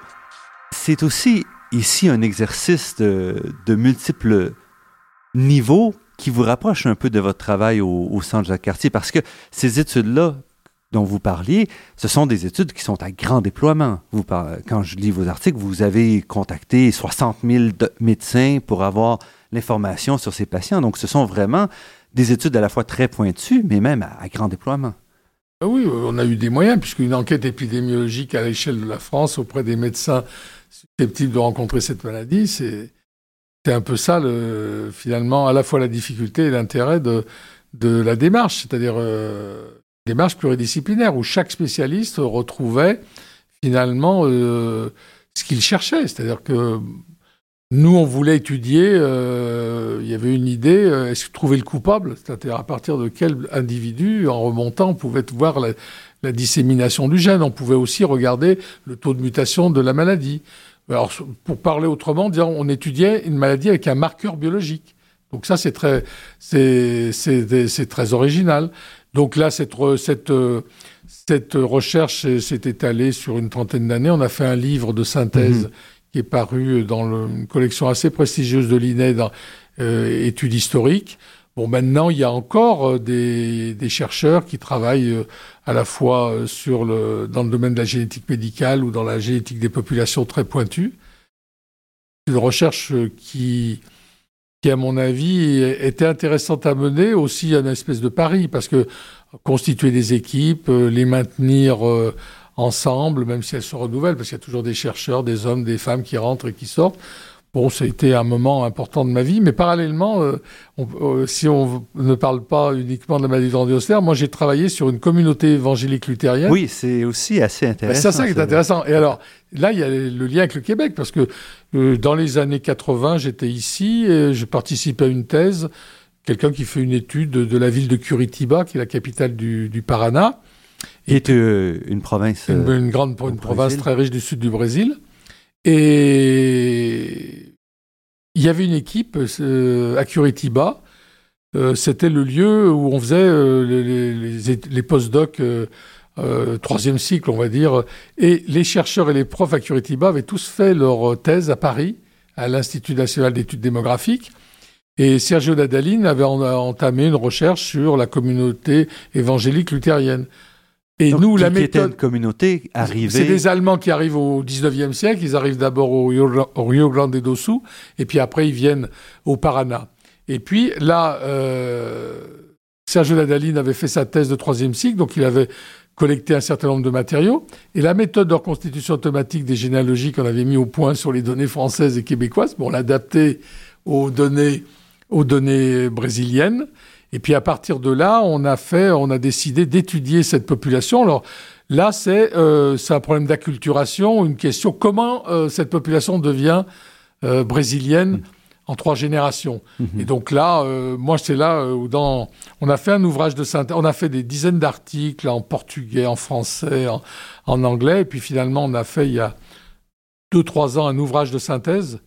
c'est aussi ici un exercice de, multiples niveaux qui vous rapproche un peu de votre travail au, centre Jacques Cartier parce que ces études-là dont vous parliez, ce sont des études qui sont à grand déploiement. Quand je lis vos articles, vous avez contacté 60 000 médecins pour avoir l'information sur ces patients. Donc, ce sont vraiment des études à la fois très pointues, mais même à grand déploiement. Ah oui, on a eu des moyens, puisqu'une enquête épidémiologique à l'échelle de la France auprès des médecins susceptibles de rencontrer cette maladie, c'est un peu ça, le, finalement, à la fois la difficulté et l'intérêt de, la démarche, c'est-à-dire euh, démarche pluridisciplinaire, où chaque spécialiste retrouvait finalement euh, ce qu'il cherchait. C'est-à-dire que nous, on voulait étudier, euh, il y avait une idée, euh, est-ce que trouver le coupable C'est-à-dire à partir de quel individu, en remontant, on pouvait voir la, dissémination du gène. On pouvait aussi regarder le taux de mutation de la maladie. Alors, pour parler autrement, on étudiait une maladie avec un marqueur biologique. Donc ça, c'est très, c'est, très original. Donc là, cette, cette, cette recherche s'est étalée sur une trentaine d'années. On a fait un livre de synthèse. Mmh qui est paru dans une collection assez prestigieuse de l'INED, euh, études historiques. Bon, maintenant, il y a encore euh, des, chercheurs qui travaillent euh, à la fois euh, dans le domaine de la génétique médicale ou dans la génétique des populations très pointues. Une recherche qui, qui, à mon avis, était intéressante à mener, aussi un espèce de pari, parce que constituer des équipes, les maintenir ensemble, même si elles se renouvellent, parce qu'il y a toujours des chercheurs, des hommes, des femmes qui rentrent et qui sortent. Bon, ça a été un moment important de ma vie, mais parallèlement, euh, euh, si on ne parle pas uniquement de la maladie de moi j'ai travaillé sur une communauté évangélique luthérienne. Oui, c'est aussi assez intéressant. c'est ça qui est intéressant. Et alors, là, il y a le lien avec le Québec, parce que euh, dans les années 80, j'étais ici, et je participais à une thèse, quelqu'un qui fait une étude de, la ville de Curitiba, qui est la capitale du, du Paraná, est euh, une province. Une, euh, grande une province très riche du sud du Brésil. Et il y avait une équipe euh, à Curitiba. C'était le lieu où on faisait les, les, les post-docs troisième cycle, on va dire. Et les chercheurs et les profs à Curitiba avaient tous fait leur thèse à Paris, à l'Institut national d'études démographiques. Et Sergio Dadaline avait entamé une recherche sur la communauté évangélique luthérienne. Et nous, la méthode. Était une communauté arrivée. C'est des Allemands qui arrivent au 19e siècle. Ils arrivent d'abord au, Rio Grande do Sul, et puis après, ils viennent au Paraná. Et puis là, euh, Sergio Ladaline avait fait sa thèse de troisième cycle, donc il avait collecté un certain nombre de matériaux. Et la méthode de reconstitution automatique des généalogies qu'on avait mis au point sur les données françaises et québécoises, bon, on l'a adapté aux données, aux données brésiliennes. Et puis à partir de là, on a fait, on a décidé d'étudier cette population. Alors là, c'est euh, un problème d'acculturation, une question comment euh, cette population devient euh, brésilienne. en trois générations. Mhm. Et donc là, euh, moi, c'est là où dans, on a fait un ouvrage de synthèse, on a fait des dizaines d'articles en portugais, en français, en, en, anglais, et puis finalement, on a fait il y a deux, trois ans un ouvrage de synthèse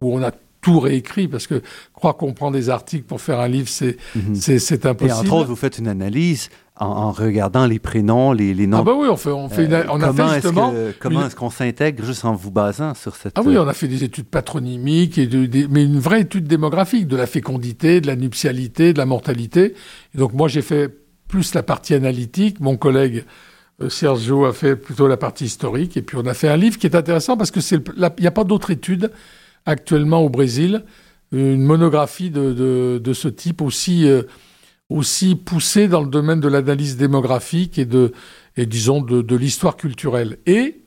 où on a tout réécrit parce que croire qu'on prend des articles pour faire un livre, c'est mhm. c'est impossible. Et entre autres, vous faites une analyse en, regardant les prénoms, les, les, noms. Ah bah oui, on fait, on fait, une, on a fait justement. comment est-ce qu'on s'intègre juste en vous basant sur cette. Ah oui, on a fait des études patronymiques et de, mais une vraie étude démographique de la fécondité, de la nuptialité, de la mortalité. Et donc moi, j'ai fait plus la partie analytique. Mon collègue. Euh, Sergio a fait plutôt la partie historique, et puis on a fait un livre qui est intéressant parce que c'est il n'y a pas d'autres études actuellement au Brésil, une monographie de, de, ce type aussi, euh, aussi poussée dans le domaine de l'analyse démographique et, de, et disons de, de l'histoire culturelle. Et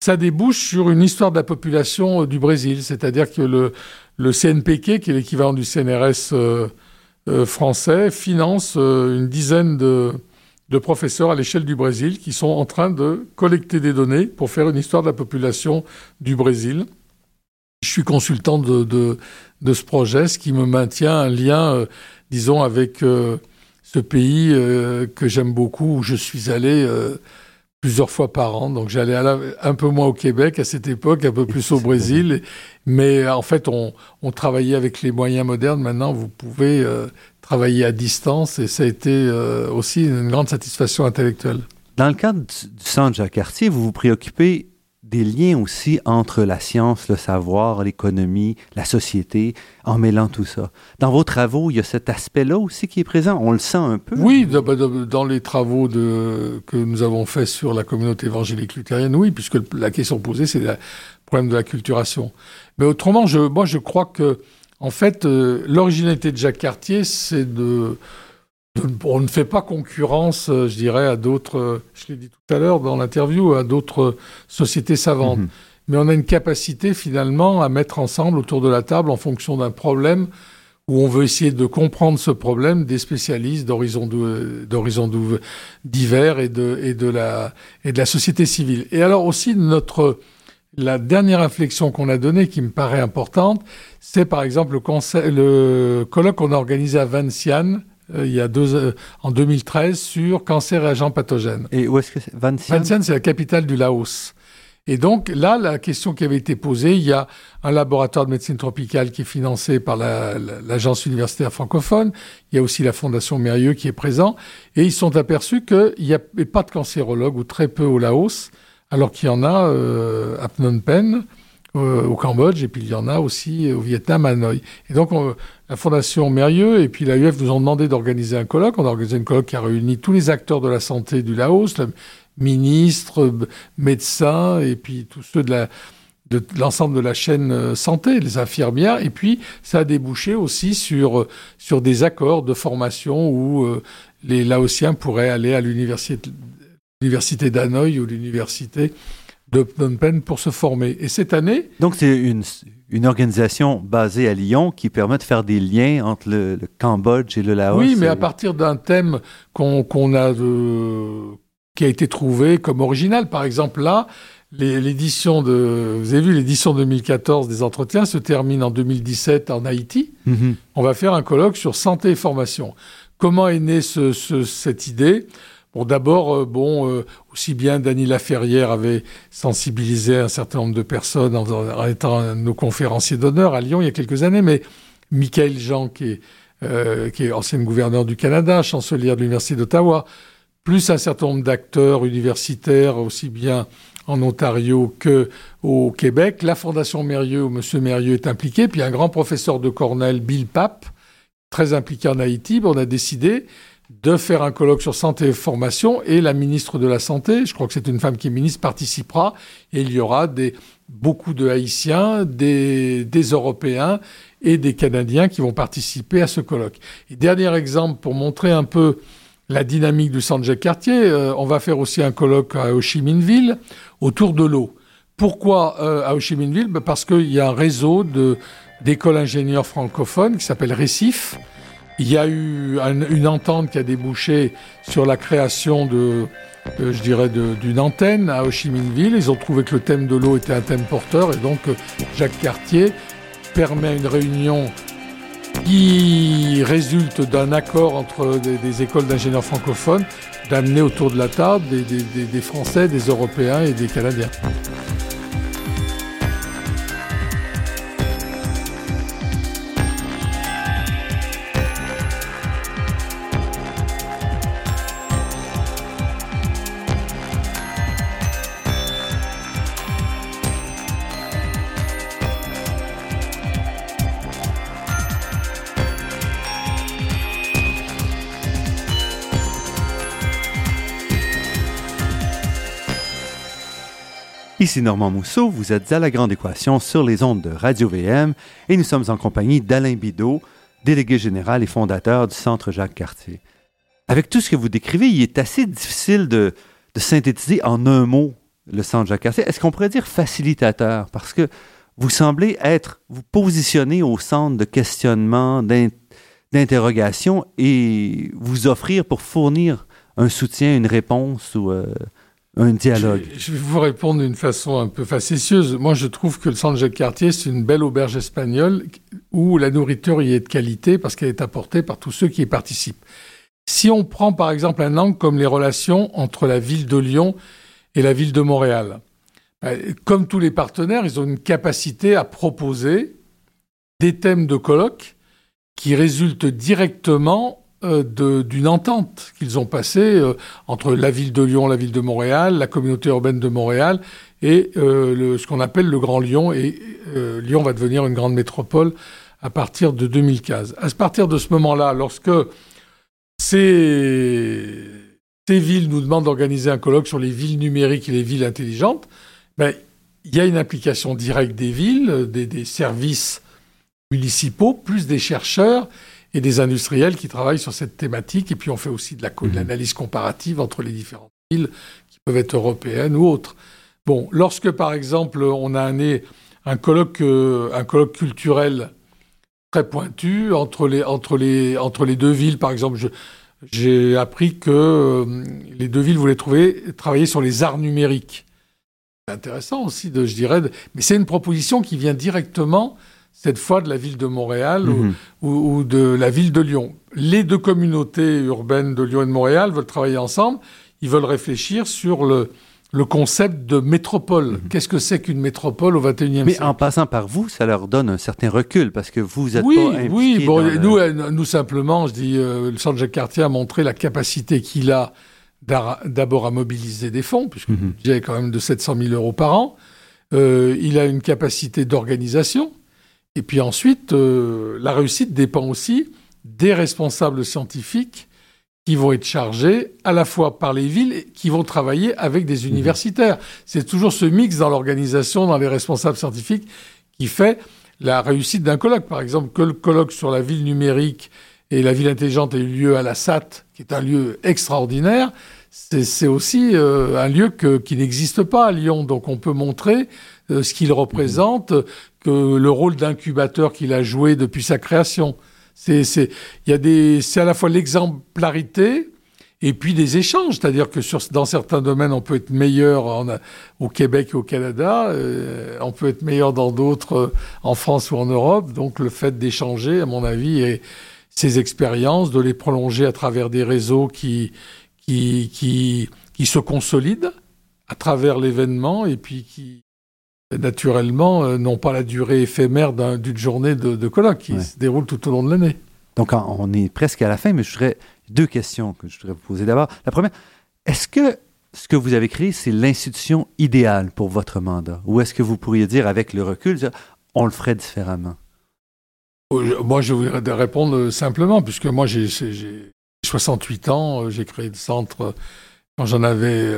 ça débouche sur une histoire de la population euh, du Brésil, c'est-à-dire que le, le CNPq, qui est l'équivalent du CNRS euh, français, finance une dizaine de, de professeurs à l'échelle du Brésil qui sont en train de collecter des données pour faire une histoire de la population du Brésil. Je suis consultant de, de, ce projet, ce qui me maintient un lien, euh, disons, avec euh, ce pays euh, que j'aime beaucoup, où je suis allé plusieurs fois par an. Donc j'allais un peu moins au Québec à cette époque, un peu plus au Brésil. Mais en fait, on, on, travaillait avec les moyens modernes. Maintenant, vous pouvez travailler à distance et ça a été aussi une grande satisfaction intellectuelle. Dans le cadre du Centre Jacques Cartier, vous vous préoccupez des liens aussi entre la science, le savoir, l'économie, la société, en mêlant tout ça. Dans vos travaux, il y a cet aspect-là aussi qui est présent. On le sent un peu. Oui, dans les travaux que nous avons faits sur la communauté évangélique luthérienne, oui, puisque la question posée, c'est le problème de la culturation. Mais autrement, moi, je crois que, en fait, euh, l'originalité de Jacques Cartier, c'est de on ne fait pas concurrence, euh, je dirais, à d'autres, je l'ai dit tout à l'heure dans l'interview, à d'autres sociétés savantes. Mhm. Mais on a une capacité finalement à mettre ensemble autour de la table en fonction d'un problème où on veut essayer de comprendre ce problème des spécialistes d'horizons divers et de, et, de la, et de la société civile. Et alors aussi notre, la dernière inflexion qu'on a donnée qui me paraît importante, c'est par exemple le, le colloque qu'on a organisé à Vinciane il y a deux, euh, en 2013 sur cancer et agents pathogènes. Et où est-ce que c'est? Vientiane c'est la capitale du Laos. Et donc là, la question qui avait été posée, il y a un laboratoire de médecine tropicale qui est financé par l'agence universitaire francophone. Il y a aussi la Fondation Mérieux qui est présent. Et ils sont aperçus qu'il n'y a pas de cancérologue ou très peu au Laos, alors qu'il y en a euh, à Phnom Penh, au Cambodge, et puis il y en a aussi au Vietnam, à Hanoï. Et donc, la Fondation Mérieux et puis l'AUF nous ont demandé d'organiser un colloque. On a organisé un colloque qui a réuni tous les acteurs de la santé du Laos, le ministre, médecins, et puis tous ceux de la de l'ensemble de la chaîne euh, santé, les infirmières, et puis ça a débouché aussi sur, euh, sur des accords de formation où euh, les Laotiens pourraient aller à l'université d'Hanoï ou l'université de Phnom Penh pour se former. Et cette année... Donc c'est une, une organisation basée à Lyon qui permet de faire des liens entre le, Cambodge et le Laos. Oui, mais à partir d'un thème qu'on a qui a été trouvé comme original. Par exemple, là, l'édition de, vous avez vu, l'édition 2014 des entretiens se termine en 2017 en Haïti. Mm-hmm. On va faire un colloque sur santé et formation. Comment est née ce, cette idée? D'abord, euh, bon, euh, aussi bien Dany Laferrière avait sensibilisé un certain nombre de personnes en, étant nos conférenciers d'honneur à Lyon il y a quelques années, mais Michael Jean, qui est, euh, qui est ancien gouverneur du Canada, chancelière de l'Université d'Ottawa, plus un certain nombre d'acteurs universitaires, aussi bien en Ontario que au Québec. La Fondation Mérieux, où M. Mérieux est impliqué, puis un grand professeur de Cornell, Bill Papp, très impliqué en Haïti. On a décidé de faire un colloque sur santé et formation et la ministre de la Santé, je crois que c'est une femme qui est ministre, participera et il y aura des, beaucoup de Haïtiens, des, des Européens et des Canadiens qui vont participer à ce colloque. Et dernier exemple pour montrer un peu la dynamique du centre Jacques Cartier, euh, on va faire aussi un colloque à Ho Chi Minh Ville autour de l'eau. Pourquoi euh, à Ho Chi Minh ben, Parce qu'il y a un réseau d'écoles ingénieurs francophones qui s'appelle Récif. Il y a eu une entente qui a débouché sur la création de, euh, je dirais, d'une antenne à Ho Chi Minh Ville. Ils ont trouvé que le thème de l'eau était un thème porteur et donc Jacques Cartier permet une réunion qui résulte d'un accord entre des, écoles d'ingénieurs francophones d'amener autour de la table des Français, des Européens et des Canadiens. Ici Normand Mousseau, vous êtes à la Grande Équation sur les ondes de Radio VM et nous sommes en compagnie d'Alain Bidot, délégué général et fondateur du Centre Jacques Cartier. Avec tout ce que vous décrivez, il est assez difficile de, synthétiser en un mot le Centre Jacques Cartier. Est-ce qu'on pourrait dire facilitateur? Parce que vous semblez être, vous positionner au centre de questionnement, d'interrogation et vous offrir pour fournir un soutien, une réponse ou euh, un dialogue je, vais vous répondre d'une façon un peu facétieuse. Moi, je trouve que le centre Jacques Cartier, c'est une belle auberge espagnole où la nourriture y est de qualité parce qu'elle est apportée par tous ceux qui y participent. Si on prend par exemple un angle comme les relations entre la ville de Lyon et la ville de Montréal, ben, comme tous les partenaires, ils ont une capacité à proposer des thèmes de colloque qui résultent directement d'une entente qu'ils ont passée euh, entre la ville de Lyon, la ville de Montréal, la communauté urbaine de Montréal et euh, ce qu'on appelle le Grand Lyon. Et Lyon va devenir une grande métropole à partir de 2015. À partir de ce moment-là, lorsque ces, ces villes nous demandent d'organiser un colloque sur les villes numériques et les villes intelligentes, ben, il y a une implication directe des villes, des services municipaux, plus des chercheurs et des industriels qui travaillent sur cette thématique. Et puis on fait aussi de mhm. l'analyse comparative entre les différentes villes qui peuvent être européennes ou autres. Bon, lorsque par exemple on a un, un, colloque, euh, un colloque culturel très pointu entre les, entre les, entre les deux villes, par exemple, j'ai appris que euh, les deux villes voulaient trouver, travailler sur les arts numériques. C'est intéressant aussi, de, je dirais, mais c'est une proposition qui vient directement cette fois de la ville de Montréal mhm. ou, de la ville de Lyon. Les deux communautés urbaines de Lyon et de Montréal veulent travailler ensemble. Ils veulent réfléchir sur le, le concept de métropole. Mhm. Qu'est-ce que c'est qu'une métropole au XXIe siècle? Mais en passant par vous, ça leur donne un certain recul parce que vous êtes oui, pas Oui, bon, nous, euh, nous simplement, je dis, euh, le Centre Jacques Cartier a montré la capacité qu'il a d'abord à mobiliser des fonds, puisque mm -hmm. quand même de 700 000 euros par an. Euh, il a une capacité d'organisation. Et puis ensuite, euh, la réussite dépend aussi des responsables scientifiques qui vont être chargés à la fois par les villes et qui vont travailler avec des mhm. universitaires. C'est toujours ce mix dans l'organisation, dans les responsables scientifiques, qui fait la réussite d'un colloque. Par exemple, que le colloque sur la ville numérique et la ville intelligente ait eu lieu à la SAT, qui est un lieu extraordinaire, c'est aussi euh, un lieu qui n'existe pas à Lyon. Donc on peut montrer ce qu'il représente, que le rôle d'incubateur qu'il a joué depuis sa création. C'est il y a des c'est à la fois l'exemplarité et puis des échanges, c'est-à-dire que sur, dans certains domaines, on peut être meilleur en, au Québec et au Canada, euh, on peut être meilleur dans d'autres en France ou en Europe. Donc le fait d'échanger, à mon avis, et ces expériences, de les prolonger à travers des réseaux qui, qui, qui, qui se consolident à travers l'événement et puis qui, naturellement, euh, n'ont pas la durée éphémère d'une journée de, colloque qui se déroule tout au long de l'année. Donc, on est presque à la fin, mais je voudrais deux questions que je voudrais vous poser d'abord. La première, est-ce que ce que vous avez créé, c'est l'institution idéale pour votre mandat? Ou est-ce que vous pourriez dire, avec le recul, on le ferait différemment? Moi, je voudrais répondre simplement, puisque moi, j'ai 68 ans, j'ai créé le centre quand j'en avais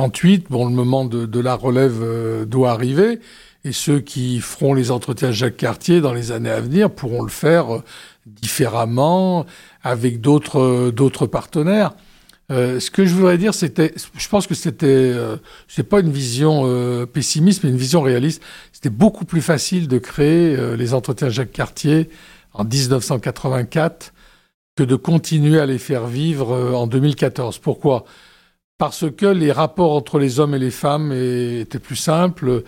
38. Bon, le moment de, la relève doit arriver. Et ceux qui feront les entretiens Jacques Cartier dans les années à venir pourront le faire différemment, avec d'autres d'autres partenaires. Euh, ce que je voudrais dire, c'était, je pense que c'était, euh, c'est pas une vision euh, pessimiste, mais une vision réaliste. C'était beaucoup plus facile de créer euh, les entretiens Jacques Cartier en 1984 que de continuer à les faire vivre en 2014. Pourquoi? Parce que les rapports entre les hommes et les femmes étaient plus simples.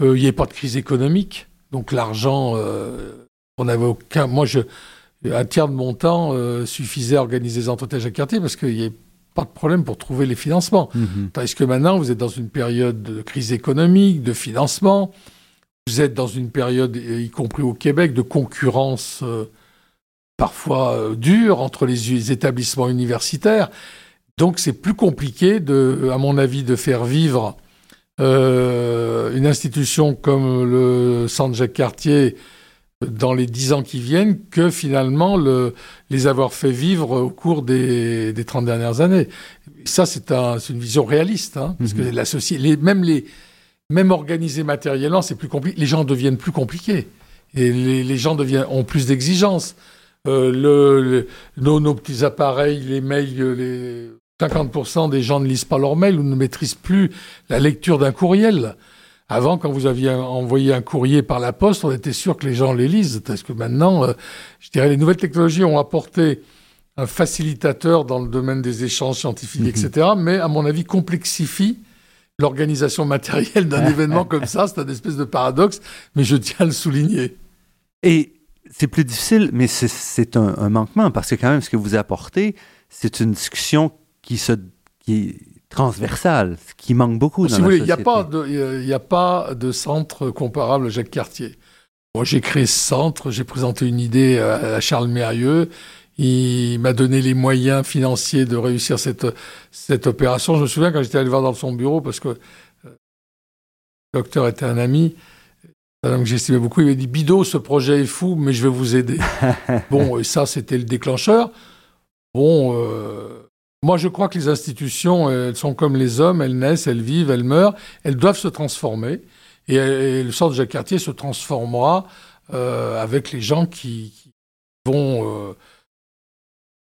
Il n'y avait pas de crise économique, donc l'argent, on n'avait aucun. Moi, je, un tiers de mon temps suffisait à organiser les entretiens Jacques Cartier parce qu'il y avait pas de problème pour trouver les financements. Mhm. Tandis que maintenant, vous êtes dans une période de crise économique, de financement. Vous êtes dans une période, y compris au Québec, de concurrence euh, parfois euh, dure entre les, établissements universitaires. Donc c'est plus compliqué, de, à mon avis, de faire vivre euh, une institution comme le Centre Jacques Cartier dans les dix ans qui viennent que finalement le, les avoir fait vivre au cours des, des 30 dernières années. Ça, c'est un, une vision réaliste, hein, parce que mhm. la les, même, les, même organisés matériellement, c'est plus compliqué. Les gens deviennent plus compliqués. Et les, les gens deviennent, ont plus d'exigences. Euh, le, nos, nos, petits appareils, les mails, les 50% des gens ne lisent pas leurs mails ou ne maîtrisent plus la lecture d'un courriel. Avant, quand vous aviez envoyé un courrier par la poste, on était sûr que les gens les lisent. Parce que maintenant, euh, je dirais, les nouvelles technologies ont apporté un facilitateur dans le domaine des échanges scientifiques, mhm. etc. Mais, à mon avis, complexifie l'organisation matérielle d'un événement comme ça. C'est un espèce de paradoxe, mais je tiens à le souligner. Et c'est plus difficile, mais c'est un, manquement, parce que quand même, ce que vous apportez, c'est une discussion qui se... Qui, transversale, ce qui manque beaucoup dans si la Il n'y a, pas de, a pas de centre comparable à Jacques Cartier. Moi, j'ai créé ce centre, j'ai présenté une idée à, Charles Mérieux. Il m'a donné les moyens financiers de réussir cette, cette opération. Je me souviens quand j'étais allé voir dans son bureau, parce que euh, le docteur était un ami, homme que j'estimais beaucoup, il m'a dit Bido, ce projet est fou, mais je vais vous aider. bon, et ça, c'était le déclencheur. Bon, euh, moi, je crois que les institutions, elles sont comme les hommes, elles naissent, elles vivent, elles meurent, elles doivent se transformer. Et, le centre Jacques Cartier se transformera euh, avec les gens qui, vont euh,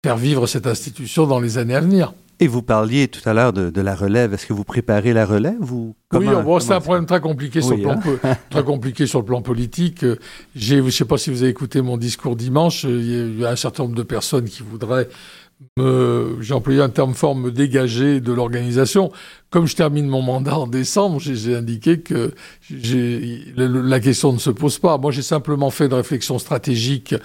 faire vivre cette institution dans les années à venir. Et vous parliez tout à l'heure de, la relève. Est-ce que vous préparez la relève ou Oui, c'est un problème très compliqué, sur le plan, hein. très compliqué sur le plan politique. Je ne sais pas si vous avez écouté mon discours dimanche. Il y a un certain nombre de personnes qui voudraient j'ai employé un terme fort, me dégager de l'organisation. Comme je termine mon mandat en décembre, j'ai indiqué que la question ne se pose pas. Moi, j'ai simplement fait une réflexion stratégique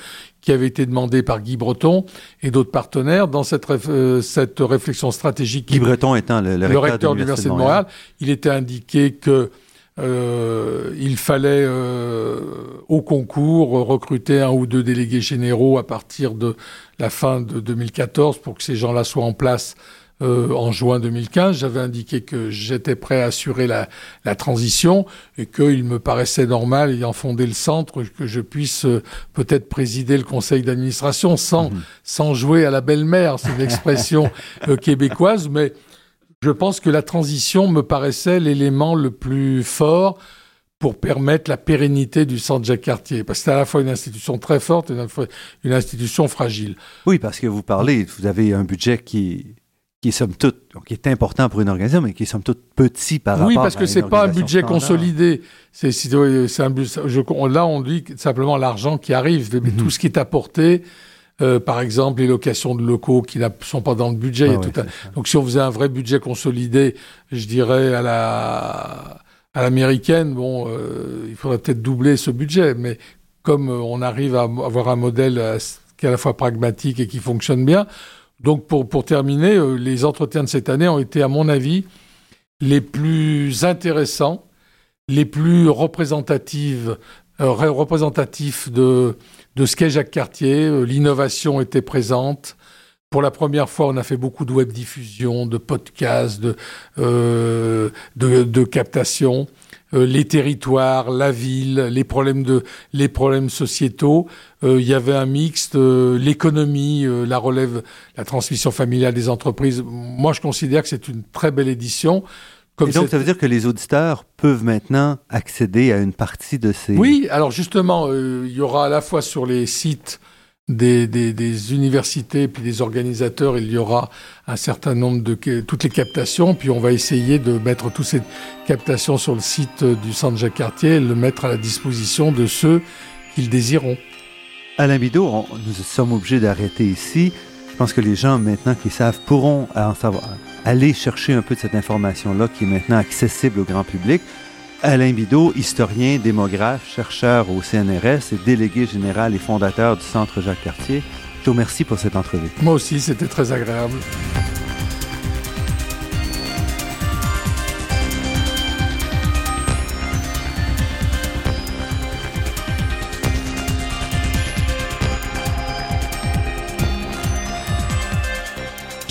qui avait été demandée par Guy Breton et d'autres partenaires. Dans cette, euh, cette réflexion stratégique... Guy Breton étant le, le recteur, de l'Université de Montréal, il était indiqué que euh, il fallait euh, au concours recruter un ou deux délégués généraux à partir de la fin de 2014 pour que ces gens-là soient en place euh, en juin 2015. J'avais indiqué que j'étais prêt à assurer la, la transition et qu'il me paraissait normal, ayant fondé le centre, que je puisse euh, peut-être présider le conseil d'administration sans, mhm. sans jouer à la belle-mère. C'est une expression euh, québécoise, mais je pense que la transition me paraissait l'élément le plus fort pour permettre la pérennité du centre Jacques Cartier. Parce que c'est à la fois une institution très forte et une institution fragile. Oui, parce que vous parlez, vous avez un budget qui, qui est somme toute, qui est important pour une organisation, mais qui est somme toute petit par rapport à Oui, parce que c'est pas un budget consolidé. C'est, un, là, on dit simplement l'argent qui arrive, mais mhm. tout ce qui est apporté, euh, par exemple, les locations de locaux qui ne sont pas dans le budget. Donc, si on faisait un vrai budget consolidé, je dirais à la à l'américaine, bon, euh, il faudrait peut-être doubler ce budget. Mais comme euh, on arrive à avoir un modèle qui est à la fois pragmatique et qui fonctionne bien, donc pour pour terminer, les entretiens de cette année ont été, à mon avis, les plus intéressants, les plus représentatifs, représentatifs de de ce qu'est Jacques Cartier. Euh, l'innovation était présente. Pour la première fois, on a fait beaucoup de web diffusion, de podcasts, de, euh, de, de captation. euh, les territoires, la ville, les problèmes de les problèmes sociétaux. Euh, il y avait un mixte, l'économie, la relève, la transmission familiale des entreprises. Moi, je considère que c'est une très belle édition. Comme Et donc, ça veut dire que les auditeurs peuvent maintenant accéder à une partie de ces... Oui, alors justement, il y aura à la fois sur les sites des, des, des, universités puis des organisateurs, il y aura un certain nombre de toutes les captations, puis on va essayer de mettre toutes ces captations sur le site du Centre Jacques Cartier et le mettre à la disposition de ceux qui le désireront. Alain Bidot, nous sommes obligés d'arrêter ici. Je pense que les gens maintenant qui savent pourront en savoir, aller chercher un peu de cette information-là qui est maintenant accessible au grand public. Alain Bidot, historien, démographe, chercheur au CNRS et délégué général et fondateur du Centre Jacques Cartier. Je vous remercie pour cette entrevue. Moi aussi, c'était très agréable.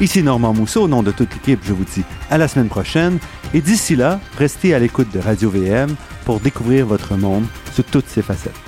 Ici Normand Mousseau, au nom de toute l'équipe, je vous dis à la semaine prochaine. Et d'ici là, restez à l'écoute de Radio VM pour découvrir votre monde sous toutes ses facettes.